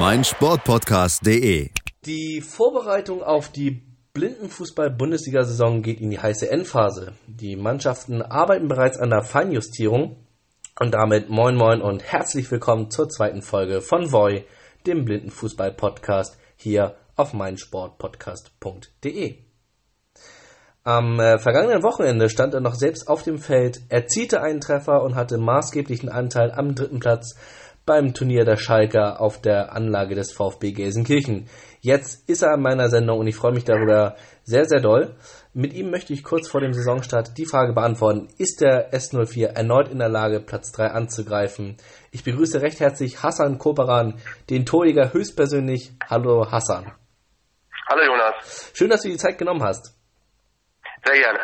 meinsportpodcast.de. Die Vorbereitung auf die Blindenfußball-Bundesliga-Saison geht in die heiße Endphase. Die Mannschaften arbeiten bereits an der Feinjustierung und damit moin moin und herzlich willkommen zur zweiten Folge von Voi, dem Blindenfußball-Podcast hier auf meinsportpodcast.de. Am äh, vergangenen Wochenende stand er noch selbst auf dem Feld, erzielte einen Treffer und hatte maßgeblichen Anteil am dritten Platz beim Turnier der Schalker auf der Anlage des VfB Gelsenkirchen. Jetzt ist er in meiner Sendung und ich freue mich darüber sehr, sehr doll. Mit ihm möchte ich kurz vor dem Saisonstart die Frage beantworten, ist der S04 erneut in der Lage, Platz 3 anzugreifen? Ich begrüße recht herzlich Hassan Koperan, den Torjäger höchstpersönlich. Hallo Hassan. Hallo Jonas. Schön, dass du die Zeit genommen hast. Sehr gerne.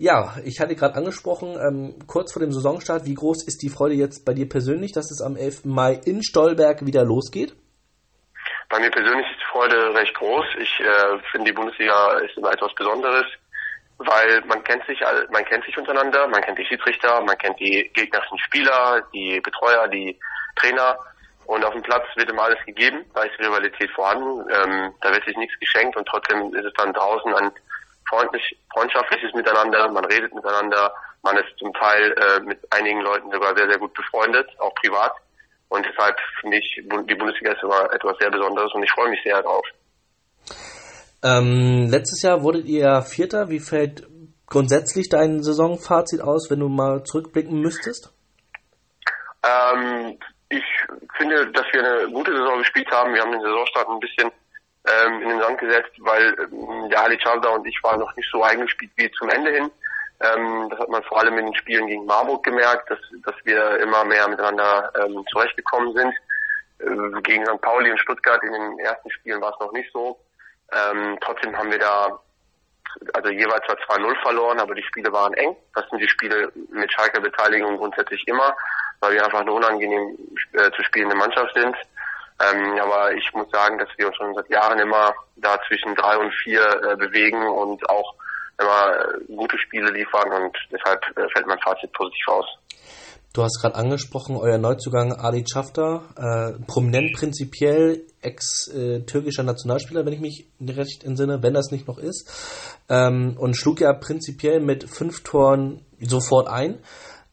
Ja, ich hatte gerade angesprochen, ähm, kurz vor dem Saisonstart, wie groß ist die Freude jetzt bei dir persönlich, dass es am 11. Mai in Stolberg wieder losgeht? Bei mir persönlich ist die Freude recht groß. Ich äh, finde, die Bundesliga ist immer etwas Besonderes, weil man kennt sich man kennt sich untereinander, man kennt die Schiedsrichter, man kennt die gegnerischen Spieler, die Betreuer, die Trainer. Und auf dem Platz wird immer alles gegeben, da ist Rivalität vorhanden, ähm, da wird sich nichts geschenkt und trotzdem ist es dann draußen ein freundlich, freundschaftliches Miteinander, man redet miteinander, man ist zum Teil äh, mit einigen Leuten sogar sehr, sehr gut befreundet, auch privat. Und deshalb finde ich, die Bundesliga ist immer etwas sehr Besonderes und ich freue mich sehr darauf. Ähm, letztes Jahr wurdet ihr Vierter. Wie fällt grundsätzlich dein Saisonfazit aus, wenn du mal zurückblicken müsstest? Ähm, ich finde, dass wir eine gute Saison gespielt haben. Wir haben den Saisonstart ein bisschen ähm, in den Sand gesetzt, weil ähm, der Ali Chavda und ich waren noch nicht so eingespielt wie zum Ende hin. Ähm, das hat man vor allem in den Spielen gegen Marburg gemerkt, dass, dass wir immer mehr miteinander ähm, zurechtgekommen sind. Äh, gegen St. Pauli und Stuttgart in den ersten Spielen war es noch nicht so. Ähm, trotzdem haben wir da also jeweils zwar 2-0 verloren, aber die Spiele waren eng. Das sind die Spiele mit Schalker Beteiligung grundsätzlich immer, weil wir einfach eine unangenehm äh, zu spielende Mannschaft sind. Ähm, aber ich muss sagen, dass wir uns schon seit Jahren immer da zwischen drei und vier äh, bewegen und auch immer äh, gute Spiele liefern und deshalb äh, fällt mein Fazit positiv aus. Du hast gerade angesprochen, euer Neuzugang Ali Schafter, äh, prominent prinzipiell, ex-türkischer Nationalspieler, wenn ich mich recht entsinne, wenn das nicht noch ist, ähm, und schlug ja prinzipiell mit fünf Toren sofort ein.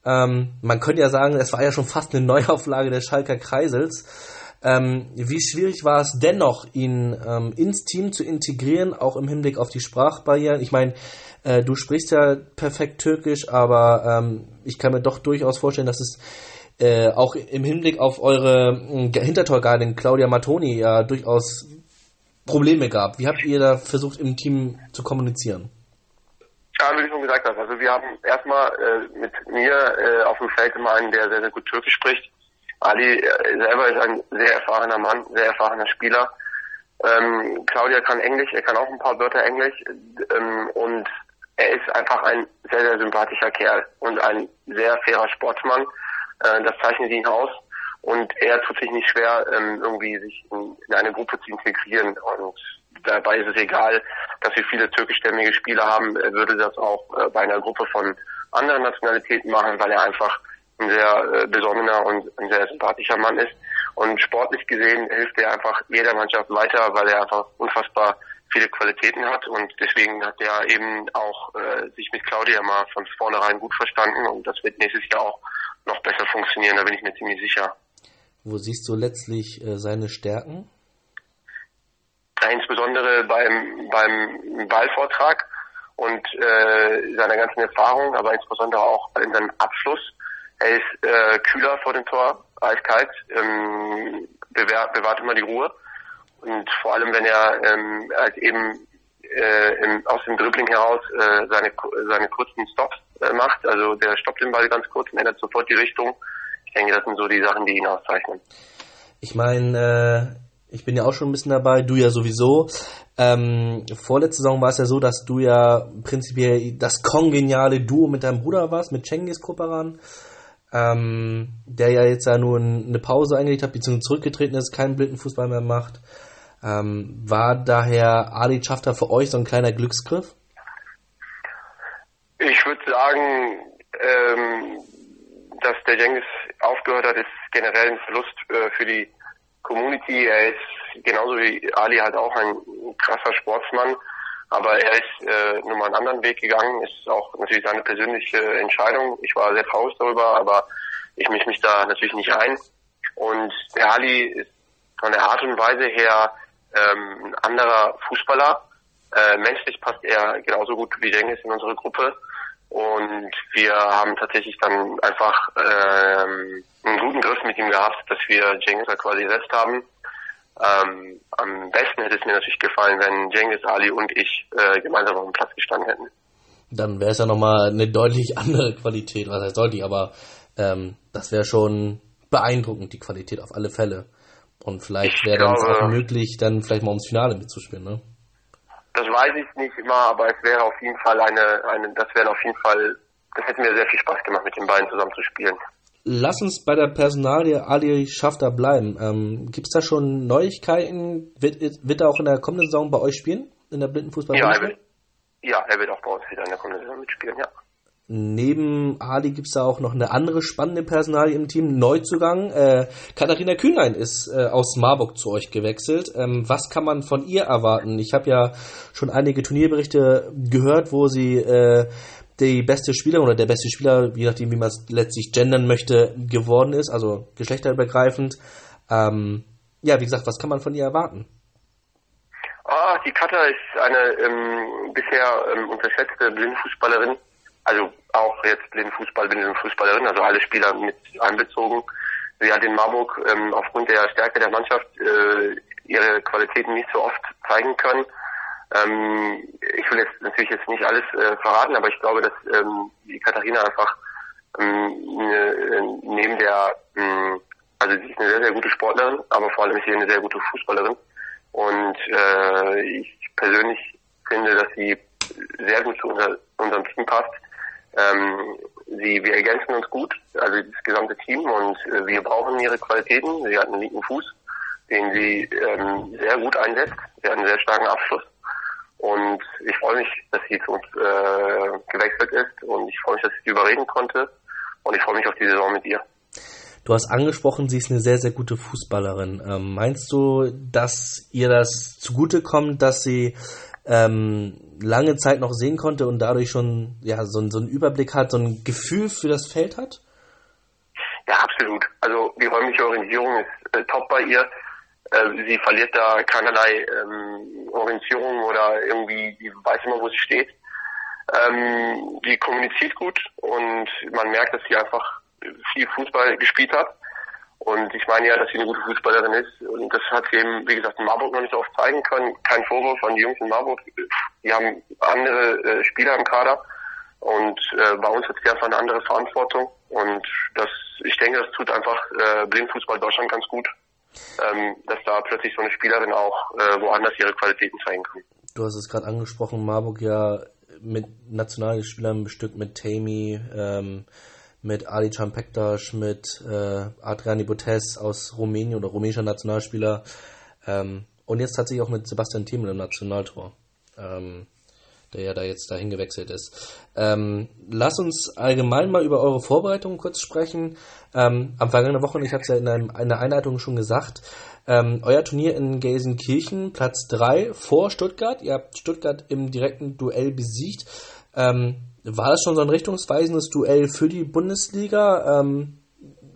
Ähm, man könnte ja sagen, es war ja schon fast eine Neuauflage des Schalker Kreisels. Ähm, wie schwierig war es dennoch, ihn ähm, ins Team zu integrieren, auch im Hinblick auf die Sprachbarrieren? Ich meine, äh, du sprichst ja perfekt Türkisch, aber ähm, ich kann mir doch durchaus vorstellen, dass es äh, auch im Hinblick auf eure äh, Hintertorgardin Claudia Matoni ja durchaus Probleme gab. Wie habt ihr da versucht, im Team zu kommunizieren? Ja, wie du schon gesagt hast, also wir haben erstmal äh, mit mir äh, auf dem Feld immer einen, der sehr, sehr gut Türkisch spricht. Ali äh, selber ist ein sehr erfahrener Mann, sehr erfahrener Spieler. Ähm, Claudia kann Englisch, er kann auch ein paar Wörter Englisch ähm, und er ist einfach ein sehr, sehr sympathischer Kerl und ein sehr fairer Sportsmann. Äh, das zeichnet ihn aus und er tut sich nicht schwer, ähm, irgendwie sich in, in, eine Gruppe zu integrieren und dabei ist es egal, dass wir viele türkischstämmige Spieler haben, er würde das auch äh, bei einer Gruppe von anderen Nationalitäten machen, weil er einfach ein sehr äh, besonnener und ein sehr sympathischer Mann ist. Und sportlich gesehen hilft er einfach jeder Mannschaft weiter, weil er einfach unfassbar viele Qualitäten hat und deswegen hat er eben auch äh, sich mit Claudia mal von vornherein gut verstanden und das wird nächstes Jahr auch noch besser funktionieren, da bin ich mir ziemlich sicher. Wo siehst du letztlich äh, seine Stärken? Ja, insbesondere beim, beim Ballvortrag und äh, seiner ganzen Erfahrung, aber insbesondere auch in seinem Abschluss. Er ist äh, kühler vor dem Tor, eiskalt, ähm, bewahrt, bewahrt immer die Ruhe. Und vor allem, wenn er ähm, halt eben äh, im, aus dem Dribbling heraus äh, seine, seine kurzen Stops äh, macht, also der stoppt den Ball ganz kurz und ändert sofort die Richtung. Ich denke, das sind so die Sachen, die ihn auszeichnen. Ich meine, Ich bin ja auch schon ein bisschen dabei, du ja sowieso. Ähm, vorletzte Saison war es ja so, dass du ja prinzipiell das kongeniale Duo mit deinem Bruder warst, mit Cengiz Koparan, ähm, der ja jetzt ja nur eine Pause eingelegt hat, beziehungsweise zurückgetreten ist, keinen Blindenfußball mehr macht. Ähm, war daher Ali Schafter für euch so ein kleiner Glücksgriff? Ich würde sagen, ähm, dass der Jengis aufgehört hat, ist generell ein Verlust äh, für die Community. Er ist genauso wie Ali halt auch ein krasser Sportsmann, aber er ist äh, nun mal einen anderen Weg gegangen. Ist auch natürlich seine persönliche Entscheidung. Ich war sehr traurig darüber, aber ich mische mich da natürlich nicht ein. Und der Ali ist von der Art und Weise her ähm, ein anderer Fußballer. Äh, menschlich passt er genauso gut wie Jengis in unsere Gruppe. Und wir haben tatsächlich dann einfach ähm, einen guten Griff mit ihm gehabt, dass wir Cengiz quasi ersetzt haben. Ähm, am besten hätte es mir natürlich gefallen, wenn Cengiz, Ali und ich äh, gemeinsam auf dem Platz gestanden hätten. Dann wäre es ja nochmal eine deutlich andere Qualität, was heißt deutlich, aber ähm, das wäre schon beeindruckend, die Qualität auf alle Fälle. Und vielleicht wäre dann auch möglich, dann vielleicht mal ums Finale mitzuspielen, ne? Das weiß ich nicht immer, aber es wäre auf jeden Fall eine, eine das wäre auf jeden Fall, das hätte mir sehr viel Spaß gemacht, mit den beiden zusammen zu spielen. Lass uns bei der Personalie Ali Schafter bleiben. Ähm, Gibt es da schon Neuigkeiten? Wird, wird er auch in der kommenden Saison bei euch spielen? In der Blindenfußball? Ja, er wird, ja, er wird auch bei uns wieder in der kommenden Saison mitspielen, ja. Neben Ali gibt es da auch noch eine andere spannende Personalie im Team, Neuzugang. Äh, Katharina Kühnlein ist äh, aus Marburg zu euch gewechselt. Ähm, was kann man von ihr erwarten? Ich habe ja schon einige Turnierberichte gehört, wo sie äh, die beste Spielerin oder der beste Spieler, je nachdem, wie man es letztlich gendern möchte, geworden ist, also geschlechterübergreifend. Ähm, ja, wie gesagt, was kann man von ihr erwarten? Ah, die Katha ist eine ähm, bisher ähm, unterschätzte Blindfußballerin also auch jetzt Blindenfußball, Blindenfußballerin, also alle Spieler mit einbezogen. Sie hat in Marburg ähm, aufgrund der Stärke der Mannschaft äh, ihre Qualitäten nicht so oft zeigen können. Ähm, ich will jetzt natürlich jetzt nicht alles äh, verraten, aber ich glaube, dass ähm, die Katharina einfach ähm, ne, neben der, ähm, also sie ist eine sehr, sehr gute Sportlerin, aber vor allem ist sie eine sehr gute Fußballerin. Und äh, ich persönlich finde, dass sie sehr gut zu unser, unserem Team passt. Ähm, sie, wir ergänzen uns gut, also das gesamte Team und äh, wir brauchen ihre Qualitäten. Sie hat einen linken Fuß, den sie ähm, sehr gut einsetzt. Sie hat einen sehr starken Abschluss. Und ich freue mich, dass sie zu uns äh, gewechselt ist und ich freue mich, dass ich sie überreden konnte und ich freue mich auf die Saison mit ihr. Du hast angesprochen, sie ist eine sehr, sehr gute Fußballerin. Ähm, meinst du, dass ihr das zugutekommt, dass sie ähm, lange Zeit noch sehen konnte und dadurch schon ja so, so einen Überblick hat, so ein Gefühl für das Feld hat? Ja, absolut. Also die räumliche Orientierung ist äh, top bei ihr. Äh, sie verliert da keinerlei ähm, Orientierung oder irgendwie, die weiß immer, wo sie steht. Ähm, die kommuniziert gut und man merkt, dass sie einfach viel Fußball gespielt hat. Und ich meine ja, dass sie eine gute Fußballerin ist. Und das hat sie eben, wie gesagt, in Marburg noch nicht so oft zeigen können. Kein Vorwurf an die Jungs in Marburg. Die haben andere äh, Spieler im Kader. Und äh, bei uns hat sie einfach eine andere Verantwortung. Und das, ich denke, das tut einfach äh, Blindfußball Deutschland ganz gut. Ähm, dass da plötzlich so eine Spielerin auch äh, woanders ihre Qualitäten zeigen kann. Du hast es gerade angesprochen, Marburg ja mit nationalen Spielern bestückt, mit Tammy, ähm, mit Ali Pektas, mit äh, Adriani Botes aus Rumänien oder rumänischer Nationalspieler ähm, und jetzt tatsächlich auch mit Sebastian Thiemel im Nationaltor, ähm, der ja da jetzt dahin gewechselt ist. Ähm, lass uns allgemein mal über eure Vorbereitungen kurz sprechen. Ähm, am vergangenen Wochen, ich habe es ja in, einem, in der Einleitung schon gesagt, ähm, euer Turnier in Gelsenkirchen, Platz 3 vor Stuttgart. Ihr habt Stuttgart im direkten Duell besiegt. Ähm, war das schon so ein richtungsweisendes Duell für die Bundesliga? Ähm,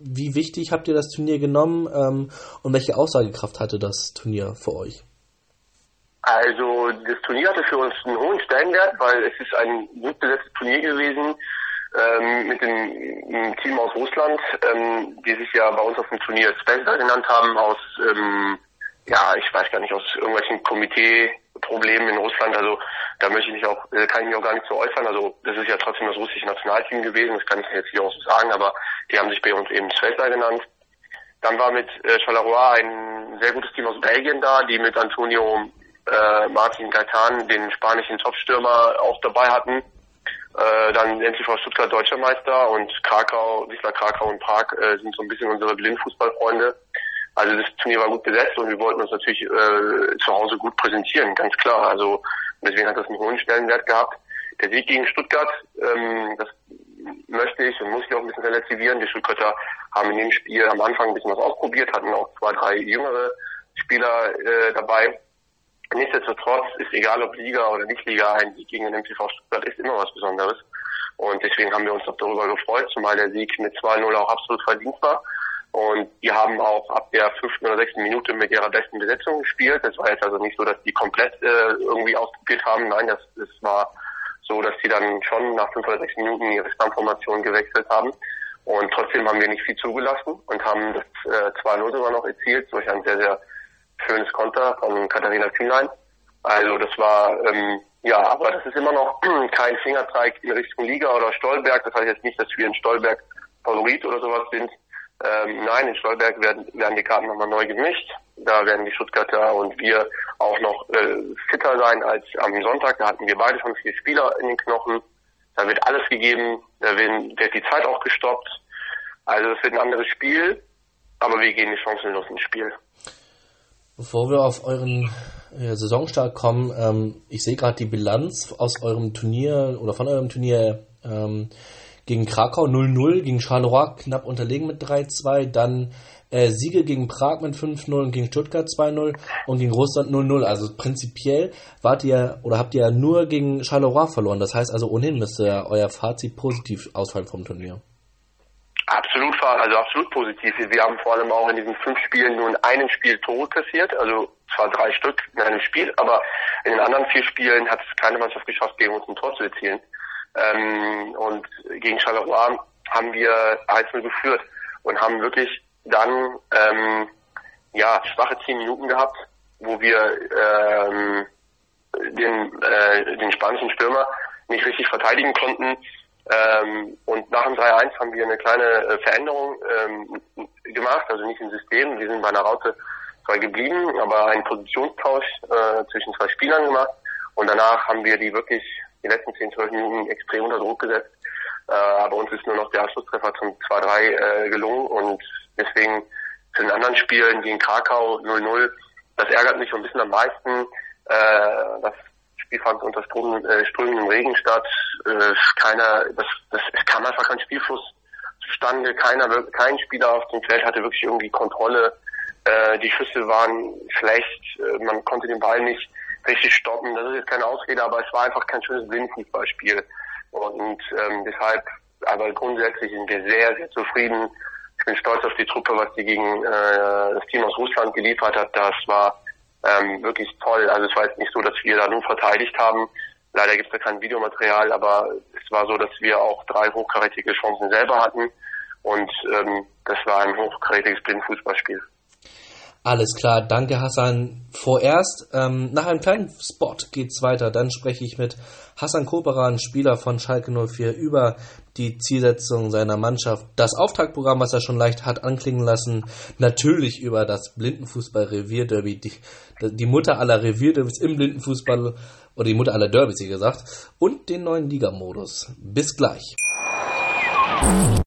wie wichtig habt ihr das Turnier genommen ähm, und welche Aussagekraft hatte das Turnier für euch? Also das Turnier hatte für uns einen hohen Stellenwert, weil es ist ein gut besetztes Turnier gewesen ähm, mit dem Team aus Russland, ähm, die sich ja bei uns auf dem Turnier Spencer genannt haben, aus ähm, ja, ich weiß gar nicht, aus irgendwelchen Komitee-Problemen in Russland. Also da möchte ich mich auch, äh, kann ich mich auch gar nicht so äußern. Also das ist ja trotzdem das russische Nationalteam gewesen, das kann ich jetzt hier auch so sagen, aber die haben sich bei uns eben Svezda genannt. Dann war mit äh, Charleroi ein sehr gutes Team aus Belgien da, die mit Antonio äh, Martin Gaetan, den spanischen Topstürmer, auch dabei hatten. Äh, dann NTV Stuttgart Deutscher Meister und Krakau, Wisla Krakau und Prag äh, sind so ein bisschen unsere Blindfußballfreunde. Also das Turnier war gut besetzt und wir wollten uns natürlich äh, zu Hause gut präsentieren, ganz klar. Also deswegen hat das einen hohen Stellenwert gehabt. Der Sieg gegen Stuttgart, ähm, das möchte ich und muss ich auch ein bisschen relativieren. Die Stuttgarter haben in dem Spiel am Anfang ein bisschen was ausprobiert, hatten auch zwei, drei jüngere Spieler äh, dabei. Nichtsdestotrotz ist egal ob Liga oder nicht Liga, ein Sieg gegen den MTV Stuttgart ist immer was Besonderes. Und deswegen haben wir uns auch darüber gefreut, zumal der Sieg mit 2-0 auch absolut verdient war. Und die haben auch ab der fünften oder sechsten Minute mit ihrer besten Besetzung gespielt. Das war jetzt also nicht so, dass die komplett äh, irgendwie ausprobiert haben. Nein, das, das war so, dass sie dann schon nach fünf oder sechs Minuten ihre Stammformation gewechselt haben. Und trotzdem haben wir nicht viel zugelassen und haben das äh, 2-0 sogar noch erzielt durch ein sehr, sehr schönes Konter von Katharina Kühnlein. Also das war, ähm, ja, aber das ist immer noch kein Fingerzeig in Richtung Liga oder Stolberg. Das heißt jetzt nicht, dass wir in Stolberg Favorit oder sowas sind. Ähm, nein, in Stolberg werden, werden die Karten nochmal neu gemischt. Da werden die Stuttgarter und wir auch noch äh, fitter sein als am Sonntag. Da hatten wir beide schon vier Spieler in den Knochen. Da wird alles gegeben. Da wird, wird die Zeit auch gestoppt. Also es wird ein anderes Spiel, aber wir gehen nicht chancenlos ins Spiel. Bevor wir auf euren äh, Saisonstart kommen, ähm, ich sehe gerade die Bilanz aus eurem Turnier oder von eurem Turnier ähm, gegen Krakau 0-0, gegen Charleroi knapp unterlegen mit 3-2, dann äh, Siege gegen Prag mit 5-0 und gegen Stuttgart 2-0 und gegen Russland 0-0. Also prinzipiell wart ihr oder habt ihr nur gegen Charleroi verloren. Das heißt also ohnehin müsste euer Fazit positiv ausfallen vom Turnier. Absolut, also absolut positiv. Wir haben vor allem auch in diesen fünf Spielen nur in einem Spiel Tore kassiert, also zwar drei Stück in einem Spiel, aber in den anderen vier Spielen hat es keine Mannschaft geschafft, gegen uns ein Tor zu erzielen. Ähm, und gegen Charleroi haben wir 1-0 geführt und haben wirklich dann ähm, ja schwache zehn Minuten gehabt, wo wir ähm, den, äh, den spanischen Stürmer nicht richtig verteidigen konnten. Ähm, und nach dem 3-1 haben wir eine kleine äh, Veränderung ähm, gemacht, also nicht im System, wir sind bei einer Raute zwar geblieben, aber einen Positionstausch äh, zwischen zwei Spielern gemacht. Und danach haben wir die wirklich die letzten 10, 12 Minuten extrem unter Druck gesetzt. Äh, aber uns ist nur noch der Abschlusstreffer zum 2-3 äh, gelungen und deswegen zu den anderen Spielen gegen Krakau 0-0, das ärgert mich ein bisschen am meisten. Äh, das Spiel fand unter Strom, äh, strömendem Regen statt. Äh, keiner, das, das, es kam einfach kein Spielfluss zustande. Keiner, kein Spieler auf dem Feld hatte wirklich irgendwie Kontrolle. Äh, die Schüsse waren schlecht. Äh, man konnte den Ball nicht richtig stoppen. Das ist jetzt keine Ausrede, aber es war einfach kein schönes Blindfußballspiel. Und ähm, deshalb, aber grundsätzlich sind wir sehr, sehr zufrieden. Ich bin stolz auf die Truppe, was die gegen äh, das Team aus Russland geliefert hat. Das war ähm, wirklich toll. Also es war jetzt nicht so, dass wir da nur verteidigt haben. Leider gibt es da kein Videomaterial, aber es war so, dass wir auch drei hochkarätige Chancen selber hatten. Und ähm, das war ein hochkarätiges Blindfußballspiel. Alles klar, danke Hassan. Vorerst, ähm, nach einem kleinen Spot geht's weiter. Dann spreche ich mit Hassan Koperan, Spieler von Schalke 04, über die Zielsetzung seiner Mannschaft, das Auftaktprogramm, was er schon leicht hat anklingen lassen, natürlich über das Blindenfußball-Revierderby, die, die Mutter aller Revierderbys im Blindenfußball, oder die Mutter aller Derbys, wie gesagt, und den neuen Ligamodus. Bis gleich.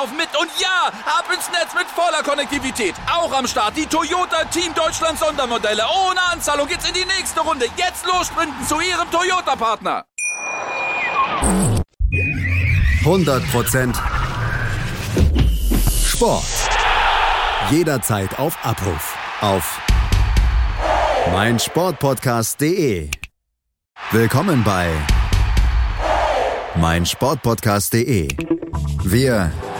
laufen mit. Und ja, ab ins Netz mit voller Konnektivität. Auch am Start die Toyota Team Deutschland Sondermodelle. Ohne Anzahlung geht's in die nächste Runde. Jetzt los sprinten zu Ihrem Toyota-Partner. 100% Sport. Jederzeit auf Abruf. Auf meinsportpodcast.de. Willkommen bei meinsportpodcast.de. Wir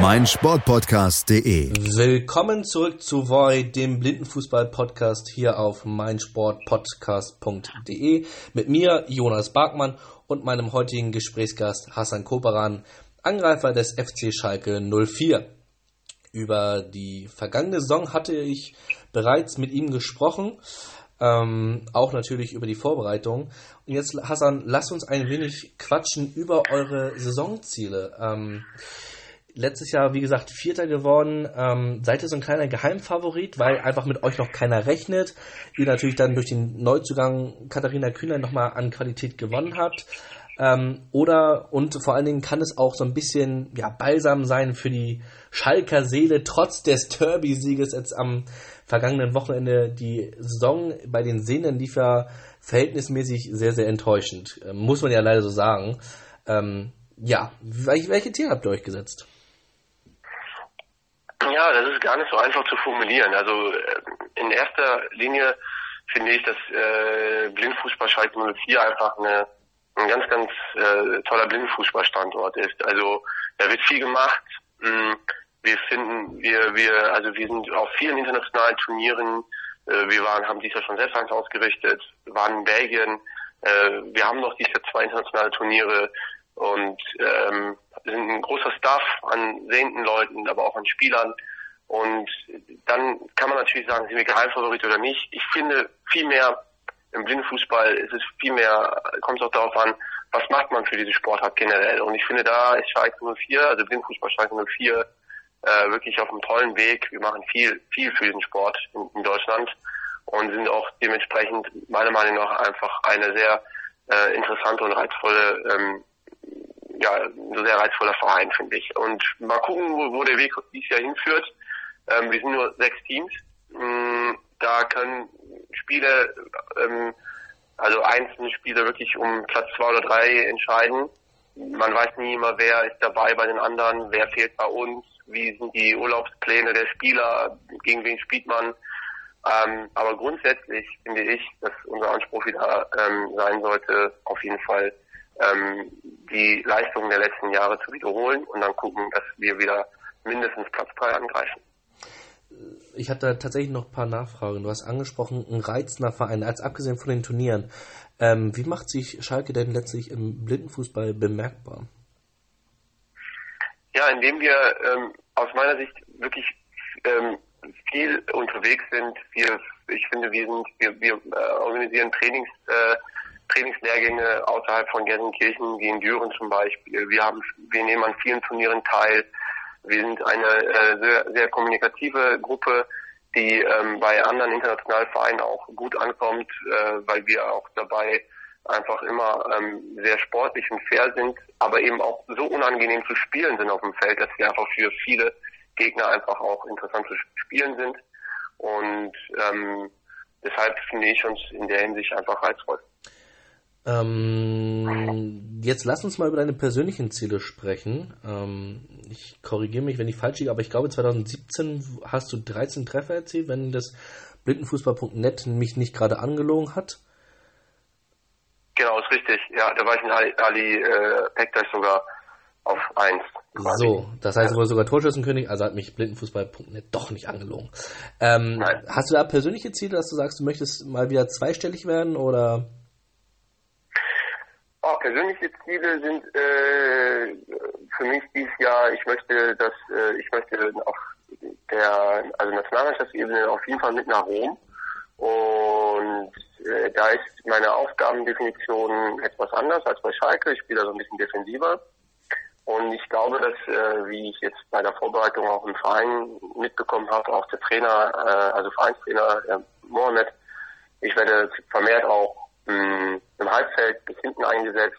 meinsportpodcast.de. Willkommen zurück zu Void, dem Blindenfußball-Podcast hier auf meinsportpodcast.de mit mir, Jonas Barkmann und meinem heutigen Gesprächsgast Hassan Koperan, Angreifer des FC Schalke 04. Über die vergangene Saison hatte ich bereits mit ihm gesprochen, ähm, auch natürlich über die Vorbereitung. Und jetzt, Hassan, lass uns ein wenig quatschen über eure Saisonziele. Ähm, letztes Jahr, wie gesagt, Vierter geworden. Ähm, seid ihr so ein kleiner Geheimfavorit, weil einfach mit euch noch keiner rechnet. Ihr natürlich dann durch den Neuzugang Katharina Kühner nochmal an Qualität gewonnen habt. Ähm, oder, und vor allen Dingen kann es auch so ein bisschen ja, balsam sein für die Schalker Seele, trotz des Derby-Sieges jetzt am vergangenen Wochenende. Die Saison bei den Sehnen lief ja verhältnismäßig sehr, sehr enttäuschend. Ähm, muss man ja leider so sagen. Ähm, ja, welche, welche Tiere habt ihr euch gesetzt? Ja, das ist gar nicht so einfach zu formulieren. Also äh, in erster Linie finde ich, dass äh, Blindfußball Schalke 04 einfach eine, ein ganz, ganz äh, toller Blindfußballstandort ist. Also da wird viel gemacht. Hm, wir finden, wir, wir, also wir sind auf vielen internationalen Turnieren. Äh, wir waren, haben dieses Jahr schon selbst eins ausgerichtet, waren in Belgien. Äh, wir haben noch dieses Jahr zwei internationale Turniere und ähm, sind ein großer Staff an sehenden Leuten, aber auch an Spielern. Und dann kann man natürlich sagen, sind wir Geheimfavorit oder nicht. Ich finde vielmehr im Blindenfußball ist es vielmehr, kommt es auch darauf an, was macht man für diese Sportart generell. Und ich finde da ist Schalke 04, also Blindenfußball Schalke 04, äh, wirklich auf einem tollen Weg. Wir machen viel, viel für diesen Sport in, in Deutschland und sind auch dementsprechend meiner Meinung nach einfach eine sehr äh, interessante und reizvolle ähm, ja, ein sehr reizvoller Verein, finde ich. Und mal gucken, wo, wo der Weg dieses Jahr hinführt. Ähm, wir sind nur sechs Teams. Ähm, da können Spiele, ähm, also einzelne Spiele wirklich um Platz zwei oder drei entscheiden. Man weiß nie immer, wer ist dabei bei den anderen, wer fehlt bei uns, wie sind die Urlaubspläne der Spieler, gegen wen spielt man. Ähm, aber grundsätzlich finde ich, dass unser Anspruch wieder ähm, sein sollte, auf jeden Fall ähm, die Leistungen der letzten Jahre zu wiederholen und dann gucken, dass wir wieder mindestens Platz 3 angreifen. Ich hatte tatsächlich noch ein paar Nachfragen. Du hast angesprochen, ein reizender Verein, als abgesehen von den Turnieren. Ähm, wie macht sich Schalke denn letztlich im Blindenfußball bemerkbar? Ja, indem wir ähm, aus meiner Sicht wirklich ähm, viel unterwegs sind. Wir, ich finde, wir sind, wir, wir äh, organisieren Trainings, äh, Trainingslehrgänge außerhalb von Gelsenkirchen, wie in Düren zum Beispiel. Wir haben, wir nehmen an vielen Turnieren teil. Wir sind eine äh, sehr, sehr kommunikative Gruppe, die ähm, bei anderen internationalen Vereinen auch gut ankommt, äh, weil wir auch dabei einfach immer ähm, sehr sportlich und fair sind, aber eben auch so unangenehm zu spielen sind auf dem Feld, dass wir einfach für viele Gegner einfach auch interessant zu spielen sind. Und ähm, deshalb finde ich uns in der Hinsicht einfach reizvoll. Ähm, jetzt lass uns mal über deine persönlichen Ziele sprechen. Ähm, ich korrigiere mich, wenn ich falsch liege, aber ich glaube 2017 hast du 13 Treffer erzielt, wenn das blindenfußball.net mich nicht gerade angelogen hat. Genau, ist richtig. Ja, da war ich in Ali, Ali äh, Pektas sogar auf 1. So, das heißt, du wurde sogar Torschützenkönig, also hat mich blindenfußball.net doch nicht angelogen. Ähm, hast du da persönliche Ziele, dass du sagst, du möchtest mal wieder zweistellig werden oder? Oh, persönliche Ziele sind äh, für mich dieses Jahr, ich möchte, dass äh, ich möchte auf der also Nationalmannschaftsebene auf jeden Fall mit nach Rom. Und äh, da ist meine Aufgabendefinition etwas anders als bei Schalke. Ich spiele da so ein bisschen defensiver. Und ich glaube, dass, äh, wie ich jetzt bei der Vorbereitung auch im Verein mitbekommen habe, auch der Trainer, äh, also Vereinstrainer äh, Mohamed, ich werde vermehrt auch mh, im Halbfeld bis hinten eingesetzt,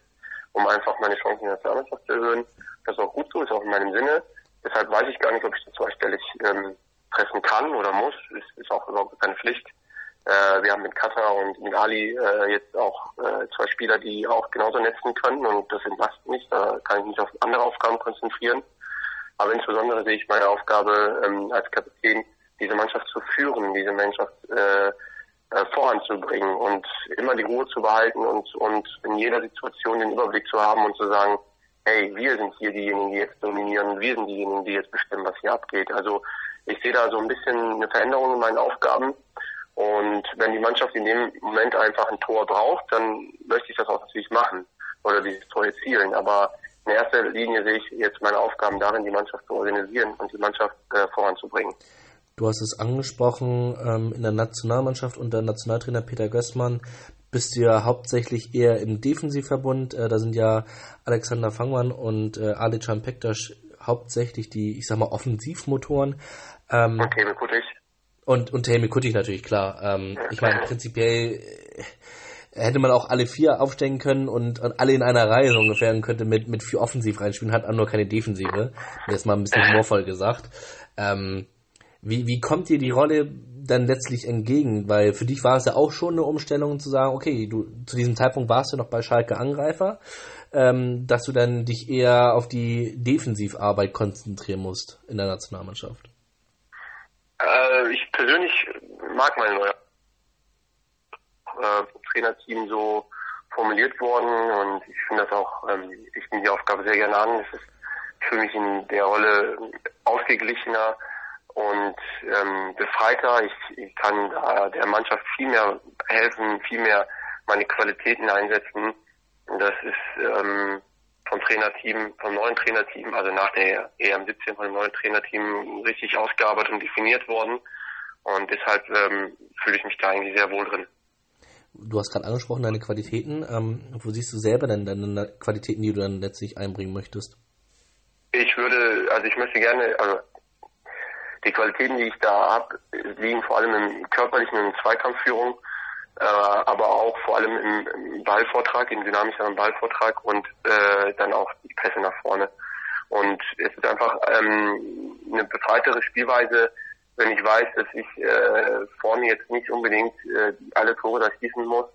um einfach meine Chancen in der Nationalmannschaft zu erhöhen. Das ist auch gut so, ist auch in meinem Sinne. Deshalb weiß ich gar nicht, ob ich das zweistellig ähm, treffen kann oder muss. Ist, ist auch überhaupt keine Pflicht. Äh, wir haben mit Katar und mit Ali äh, jetzt auch äh, zwei Spieler, die auch genauso netzen können und das entlastet mich. Da kann ich mich auf andere Aufgaben konzentrieren. Aber insbesondere sehe ich meine Aufgabe ähm, als Kapitän, diese Mannschaft zu führen, diese Mannschaft äh, äh, voranzubringen und immer die Ruhe zu behalten und, und in jeder Situation den Überblick zu haben und zu sagen, hey, wir sind hier diejenigen, die jetzt dominieren, wir sind diejenigen, die jetzt bestimmen, was hier abgeht. Also ich sehe da so ein bisschen eine Veränderung in meinen Aufgaben. Und wenn die Mannschaft in dem Moment einfach ein Tor braucht, dann möchte ich das auch natürlich machen oder dieses Tor erzielen. Aber in erster Linie sehe ich jetzt meine Aufgaben darin, die Mannschaft zu organisieren und die Mannschaft äh, voranzubringen. Du hast es angesprochen, ähm, in der Nationalmannschaft unter Nationaltrainer Peter Gößmann bist du ja hauptsächlich eher im Defensivverbund. Äh, da sind ja Alexander Fangmann und äh, Alican Pektas hauptsächlich die, ich sag mal, Offensivmotoren. Ähm, und Helmi Kuttig. Und, und Helmi Kuttig natürlich, klar. Ähm, ja, ich meine, prinzipiell äh, hätte man auch alle vier aufstellen können und, und alle in einer Reihe so ungefähr und könnte mit, mit vier Offensiv reinspielen, hat auch nur keine Defensive. Jetzt mal ein bisschen humorvoll gesagt. Ähm, wie, wie kommt dir die Rolle dann letztlich entgegen? Weil für dich war es ja auch schon eine Umstellung zu sagen, okay, du zu diesem Zeitpunkt warst du noch bei Schalke Angreifer, ähm, dass du dann dich eher auf die Defensivarbeit konzentrieren musst in der Nationalmannschaft. Äh, ich persönlich mag meine neue äh, Trainerteam so formuliert worden und ich finde das auch, ähm, ich nehme die Aufgabe sehr gerne an. Es ist für mich in der Rolle ausgeglichener, und ähm, befreiter. Ich, ich kann da der Mannschaft viel mehr helfen, viel mehr meine Qualitäten einsetzen. Und das ist ähm, vom Trainerteam, vom neuen Trainerteam, also nach der EM17 vom neuen Trainerteam richtig ausgearbeitet und definiert worden. Und deshalb ähm, fühle ich mich da eigentlich sehr wohl drin. Du hast gerade angesprochen, deine Qualitäten. Ähm, wo siehst du selber denn deine Qualitäten, die du dann letztlich einbringen möchtest? Ich würde, also ich möchte gerne, also die Qualitäten, die ich da habe, liegen vor allem im körperlichen und Zweikampfführung, äh, aber auch vor allem im, im Ballvortrag, im dynamischen Ballvortrag und äh, dann auch die Pässe nach vorne. Und es ist einfach ähm, eine befreitere Spielweise, wenn ich weiß, dass ich äh, vorne jetzt nicht unbedingt äh, alle Tore da schießen muss,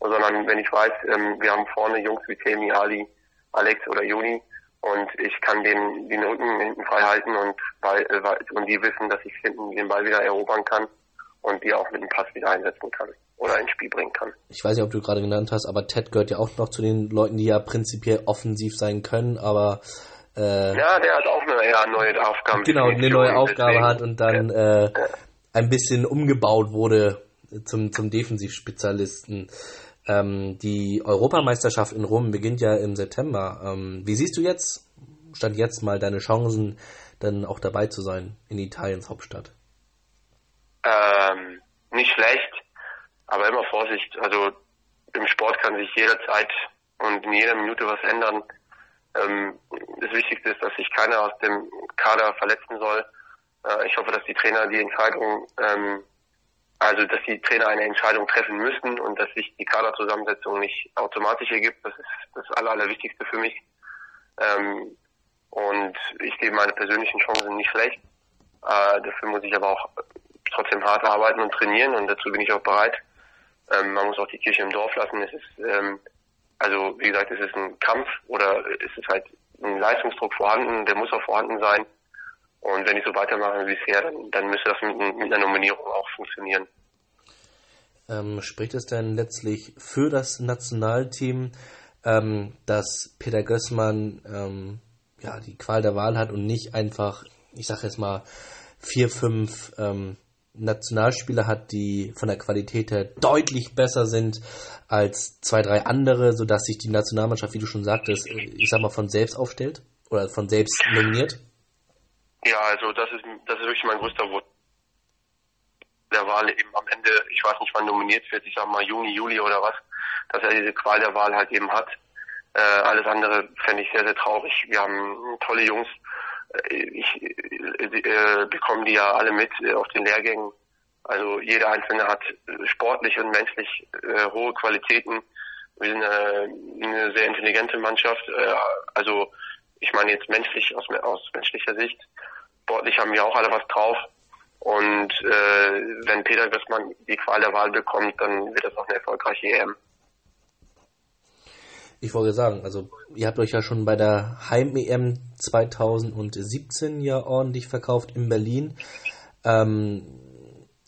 sondern wenn ich weiß, ähm, wir haben vorne Jungs wie Temi, Ali, Alex oder Juni, und ich kann den, den Rücken hinten frei halten und, äh, und die wissen, dass ich hinten den Ball wieder erobern kann und die auch mit dem Pass wieder einsetzen kann oder ins Spiel bringen kann. Ich weiß nicht, ob du gerade genannt hast, aber Ted gehört ja auch noch zu den Leuten, die ja prinzipiell offensiv sein können, aber äh, ja, der hat auch eine ja, neue Aufgabe. Genau, eine neue Aufgabe deswegen, hat und dann ja, äh, ein bisschen umgebaut wurde zum, zum Defensivspezialisten. Ähm, die Europameisterschaft in Rom beginnt ja im September. Ähm, wie siehst du jetzt, stand jetzt mal deine Chancen, dann auch dabei zu sein in Italiens Hauptstadt? Ähm, nicht schlecht, aber immer Vorsicht. Also im Sport kann sich jederzeit und in jeder Minute was ändern. Ähm, das Wichtigste ist, dass sich keiner aus dem Kader verletzen soll. Äh, ich hoffe, dass die Trainer die Entscheidung ähm, also, dass die Trainer eine Entscheidung treffen müssen und dass sich die Kaderzusammensetzung nicht automatisch ergibt, das ist das Aller, Allerwichtigste für mich. Ähm, und ich sehe meine persönlichen Chancen nicht schlecht. Äh, dafür muss ich aber auch trotzdem hart arbeiten und trainieren und dazu bin ich auch bereit. Ähm, man muss auch die Kirche im Dorf lassen. Es ist, ähm, also wie gesagt, es ist ein Kampf oder es ist halt ein Leistungsdruck vorhanden, der muss auch vorhanden sein. Und wenn ich so weitermache wie bisher, dann, dann müsste das mit, mit einer Nominierung auch funktionieren. Ähm, spricht es denn letztlich für das Nationalteam, ähm, dass Peter Gößmann ähm, ja, die Qual der Wahl hat und nicht einfach, ich sage jetzt mal, vier, fünf ähm, Nationalspieler hat, die von der Qualität her deutlich besser sind als zwei, drei andere, sodass sich die Nationalmannschaft, wie du schon sagtest, ich sag mal, von selbst aufstellt oder von selbst nominiert? Ja, also das ist das ist wirklich mein größter Wunsch der Wahl eben am Ende, ich weiß nicht wann nominiert wird, ich sag mal Juni, Juli oder was, dass er diese Qual der Wahl halt eben hat. Äh, alles andere fände ich sehr, sehr traurig. Wir haben tolle Jungs. Äh, ich äh, bekomme die ja alle mit äh, auf den Lehrgängen. Also jeder Einzelne hat sportlich und menschlich äh, hohe Qualitäten. Wir sind äh, eine sehr intelligente Mannschaft. Äh, also ich meine jetzt menschlich aus, aus menschlicher Sicht sportlich haben wir auch alle was drauf. Und äh, wenn Peter Gößmann die Qual der Wahl bekommt, dann wird das auch eine erfolgreiche EM. Ich wollte sagen, also ihr habt euch ja schon bei der Heim-EM 2017 ja ordentlich verkauft in Berlin. Ähm,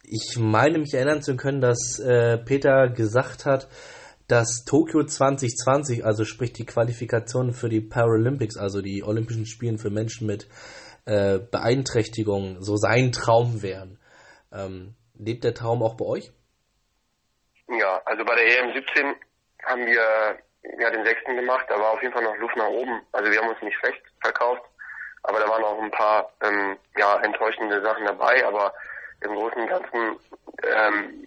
ich meine mich erinnern zu können, dass äh, Peter gesagt hat, dass Tokio 2020, also sprich die Qualifikation für die Paralympics, also die Olympischen Spiele für Menschen mit äh, Beeinträchtigungen, so sein Traum wären. Ähm, lebt der Traum auch bei euch? Ja, also bei der EM 17 haben wir ja den sechsten gemacht, da war auf jeden Fall noch Luft nach oben. Also wir haben uns nicht schlecht verkauft, aber da waren auch ein paar ähm, ja, enttäuschende Sachen dabei, aber im Großen und Ganzen ähm,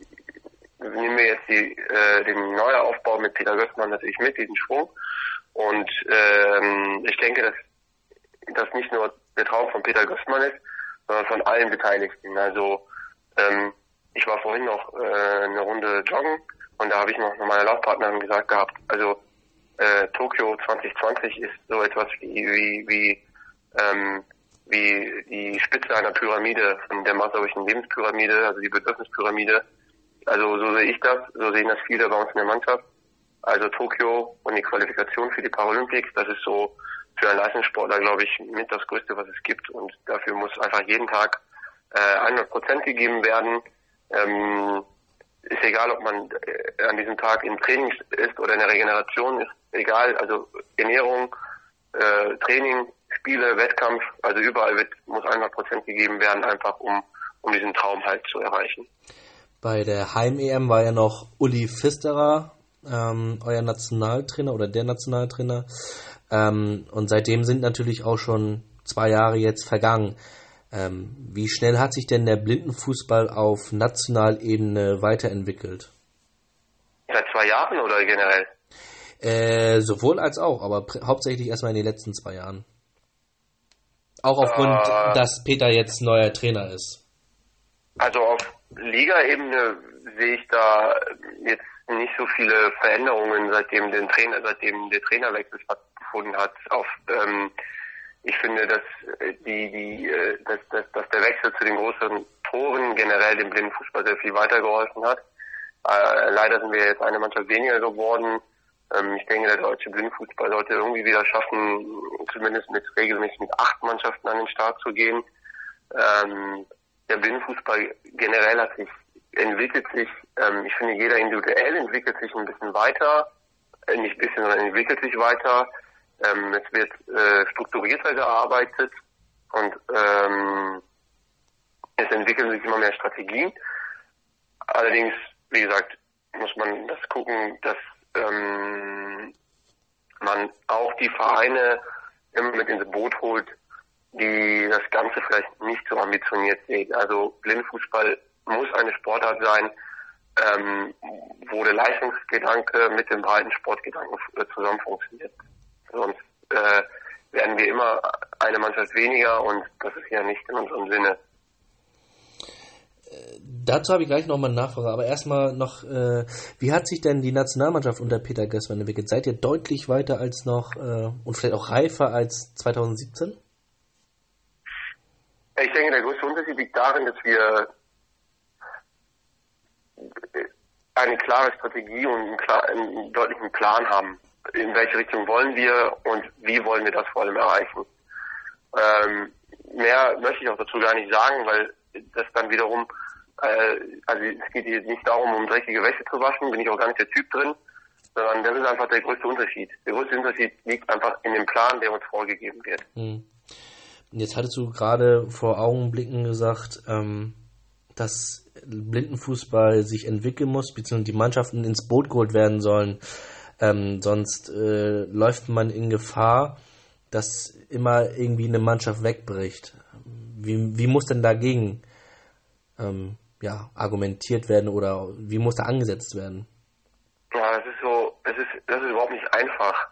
nehmen wir jetzt die, äh, den Neuaufbau mit Peter Gößmann natürlich mit, diesen Schwung. Und ähm, ich denke, dass das nicht nur der Traum von Peter Gößmann ist, sondern von allen Beteiligten. Also ähm, ich war vorhin noch äh, eine Runde joggen und da habe ich noch meiner Laufpartnerin gesagt gehabt, also äh, Tokio 2020 ist so etwas wie, wie, wie, ähm, wie die Spitze einer Pyramide, von der maßerischen Lebenspyramide, also die Bedürfnispyramide. Also so sehe ich das, so sehen das viele bei uns in der Mannschaft. Also Tokio und die Qualifikation für die Paralympics, das ist so für einen Leistungssportler, glaube ich, mit das Größte, was es gibt. Und dafür muss einfach jeden Tag äh, 100 Prozent gegeben werden. Ähm, ist egal, ob man äh, an diesem Tag im Training ist oder in der Regeneration ist, egal, also Ernährung, äh, Training, Spiele, Wettkampf, also überall wird, muss 100 Prozent gegeben werden, einfach um, um diesen Traum halt zu erreichen. Bei der Heim-EM war ja noch Uli Pfisterer, ähm, euer Nationaltrainer oder der Nationaltrainer. Ähm, und seitdem sind natürlich auch schon zwei Jahre jetzt vergangen. Ähm, wie schnell hat sich denn der Blindenfußball auf Nationalebene weiterentwickelt? Seit zwei Jahren oder generell? Äh, sowohl als auch, aber hauptsächlich erstmal in den letzten zwei Jahren. Auch aufgrund, äh, dass Peter jetzt neuer Trainer ist. Also auf Liga-Ebene sehe ich da jetzt nicht so viele Veränderungen, seitdem den Trainer, seitdem der Trainerwechsel stattgefunden hat. Auf, ähm, ich finde, dass die, die, äh, dass, dass, dass der Wechsel zu den großen Toren generell dem Blindenfußball sehr viel weitergeholfen hat. Äh, leider sind wir jetzt eine Mannschaft weniger geworden. Ähm, ich denke, der deutsche Blindfußball sollte irgendwie wieder schaffen, zumindest mit regelmäßig mit acht Mannschaften an den Start zu gehen. Ähm, der Blindfußball generell hat sich entwickelt sich, ähm, ich finde, jeder individuell entwickelt sich ein bisschen weiter, äh, nicht ein bisschen, sondern entwickelt sich weiter. Ähm, es wird äh, strukturierter gearbeitet und ähm, es entwickeln sich immer mehr Strategien. Allerdings, wie gesagt, muss man das gucken, dass ähm, man auch die Vereine immer mit ins Boot holt, die das Ganze vielleicht nicht so ambitioniert sehen. Also Blindfußball muss eine Sportart sein, ähm, wo der Leistungsgedanke mit dem breiten Sportgedanken äh, zusammen funktioniert. Sonst äh, werden wir immer eine Mannschaft weniger und das ist ja nicht in unserem Sinne. Dazu habe ich gleich nochmal eine Nachfrage, aber erstmal noch, äh, wie hat sich denn die Nationalmannschaft unter Peter Gößmann entwickelt? Seid ihr deutlich weiter als noch äh, und vielleicht auch reifer als 2017? Ich denke, der größte Unterschied liegt darin, dass wir eine klare Strategie und einen, klar, einen deutlichen Plan haben. In welche Richtung wollen wir und wie wollen wir das vor allem erreichen? Ähm, mehr möchte ich auch dazu gar nicht sagen, weil das dann wiederum äh, also es geht hier nicht darum, um dreckige Wäsche zu waschen, bin ich auch gar nicht der Typ drin, sondern das ist einfach der größte Unterschied. Der größte Unterschied liegt einfach in dem Plan, der uns vorgegeben wird. Hm. Jetzt hattest du gerade vor Augenblicken gesagt, ähm, dass Blindenfußball sich entwickeln muss, beziehungsweise die Mannschaften ins Boot geholt werden sollen. Ähm, sonst äh, läuft man in Gefahr, dass immer irgendwie eine Mannschaft wegbricht. Wie, wie muss denn dagegen ähm, ja, argumentiert werden oder wie muss da angesetzt werden? Ja, das ist so, das ist, das ist überhaupt nicht einfach.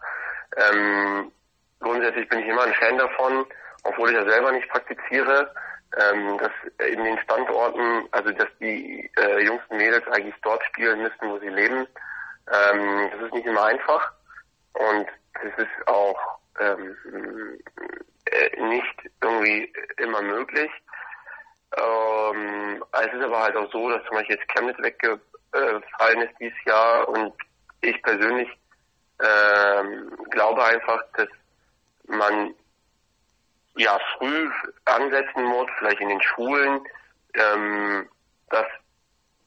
Ähm, grundsätzlich bin ich immer ein Fan davon, obwohl ich das selber nicht praktiziere, ähm, dass in den Standorten, also dass die äh, Jungs und Mädels eigentlich dort spielen müssten, wo sie leben. Ähm, das ist nicht immer einfach und das ist auch ähm, äh, nicht irgendwie immer möglich. Äh, Ähm, es ist aber halt auch so, dass zum Beispiel jetzt Chemnitz weggefallen ist dieses Jahr und ich persönlich ähm, glaube einfach, dass man ja früh ansetzen muss, vielleicht in den Schulen, ähm, dass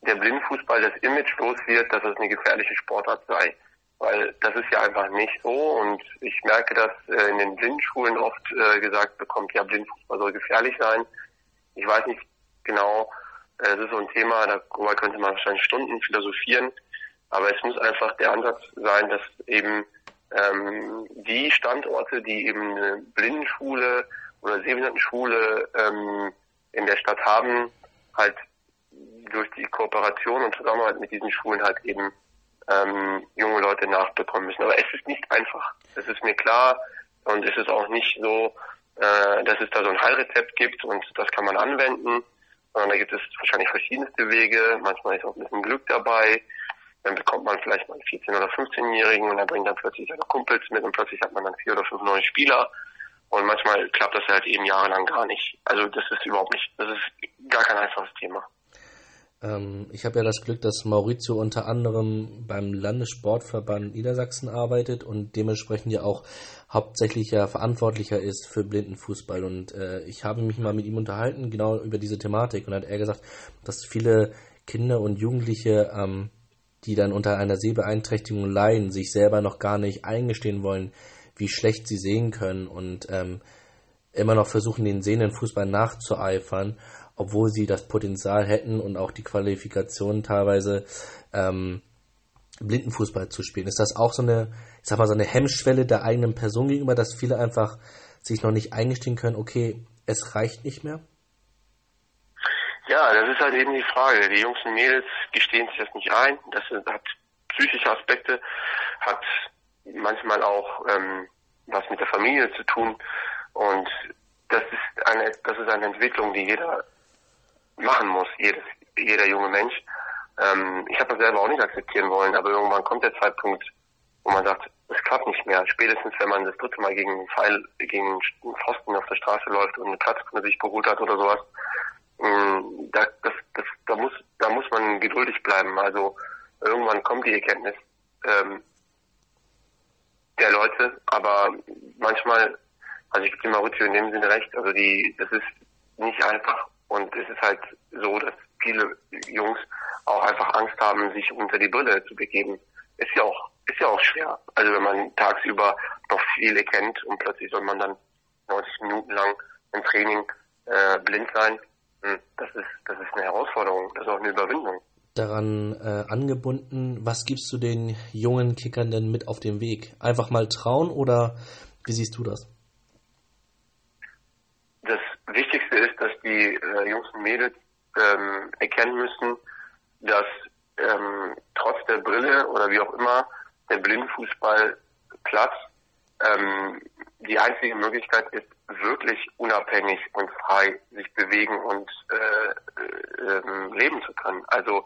der Blindfußball das Image los wird, dass es eine gefährliche Sportart sei. Weil das ist ja einfach nicht so und ich merke, dass äh, in den Blindschulen oft äh, gesagt bekommt, ja, Blindfußball soll gefährlich sein. Ich weiß nicht genau, äh, es ist so ein Thema, darüber könnte man wahrscheinlich Stunden philosophieren, aber es muss einfach der Ansatz sein, dass eben ähm, die Standorte, die eben eine Blindenschule oder Sehbehindertenschule ähm, in der Stadt haben, halt durch die Kooperation und Zusammenarbeit mit diesen Schulen halt eben ähm, junge Leute nachbekommen müssen. Aber es ist nicht einfach. Das ist mir klar und es ist auch nicht so, äh, dass es da so ein Heilrezept gibt und das kann man anwenden, sondern da gibt es wahrscheinlich verschiedenste Wege. Manchmal ist auch ein bisschen Glück dabei. Dann bekommt man vielleicht mal einen 14- oder 15-Jährigen und er bringt dann plötzlich seine Kumpels mit und plötzlich hat man dann vier oder fünf neue Spieler. Und manchmal klappt das halt eben jahrelang gar nicht. Also das ist überhaupt nicht, das ist gar kein einfaches Thema. Ähm, ich habe ja das Glück, dass Maurizio unter anderem beim Landessportverband Niedersachsen arbeitet und dementsprechend ja auch hauptsächlicher Verantwortlicher ist für Blindenfußball. Und äh, ich habe mich mal mit ihm unterhalten, genau über diese Thematik. Und hat er gesagt, dass viele Kinder und Jugendliche, ähm, die dann unter einer Sehbeeinträchtigung leiden, sich selber noch gar nicht eingestehen wollen, wie schlecht sie sehen können und ähm, immer noch versuchen, den sehenden Fußball nachzueifern obwohl sie das Potenzial hätten und auch die Qualifikation teilweise ähm, Blindenfußball zu spielen. Ist das auch so eine, ich sag mal, so eine Hemmschwelle der eigenen Person gegenüber, dass viele einfach sich noch nicht eingestehen können, okay, es reicht nicht mehr? Ja, das ist halt eben die Frage. Die Jungs und Mädels gestehen sich das nicht ein. Das hat psychische Aspekte, hat manchmal auch ähm, was mit der Familie zu tun. Und das ist eine, das ist eine Entwicklung, die jeder machen muss, jedes, jeder junge Mensch. Ähm, ich habe das selber auch nicht akzeptieren wollen, aber irgendwann kommt der Zeitpunkt, wo man sagt, es klappt nicht mehr. Spätestens, wenn man das dritte Mal gegen einen Pfeil, gegen einen Pfosten auf der Straße läuft und eine Platzkunde sich geholt hat oder sowas, da, das, das, da muss, da muss man geduldig bleiben. Also irgendwann kommt die Erkenntnis ähm, der Leute, aber manchmal, also ich gebe Maurizio in dem Sinne recht, also die, das ist nicht einfach und es ist halt so, dass viele Jungs auch einfach Angst haben, sich unter die Brille zu begeben. Ist ja auch, ist ja auch schwer. Also wenn man tagsüber noch viele kennt und plötzlich soll man dann 90 Minuten lang im Training äh, blind sein, das ist, das ist eine Herausforderung, das ist auch eine Überwindung. Daran äh, angebunden, was gibst du den jungen Kickern denn mit auf den Weg? Einfach mal trauen oder wie siehst du das? die äh, Jungs und Mädels ähm, erkennen müssen, dass ähm, trotz der Brille oder wie auch immer der Blindenfußballplatz ähm, die einzige Möglichkeit ist, wirklich unabhängig und frei sich bewegen und äh, äh, leben zu können. Also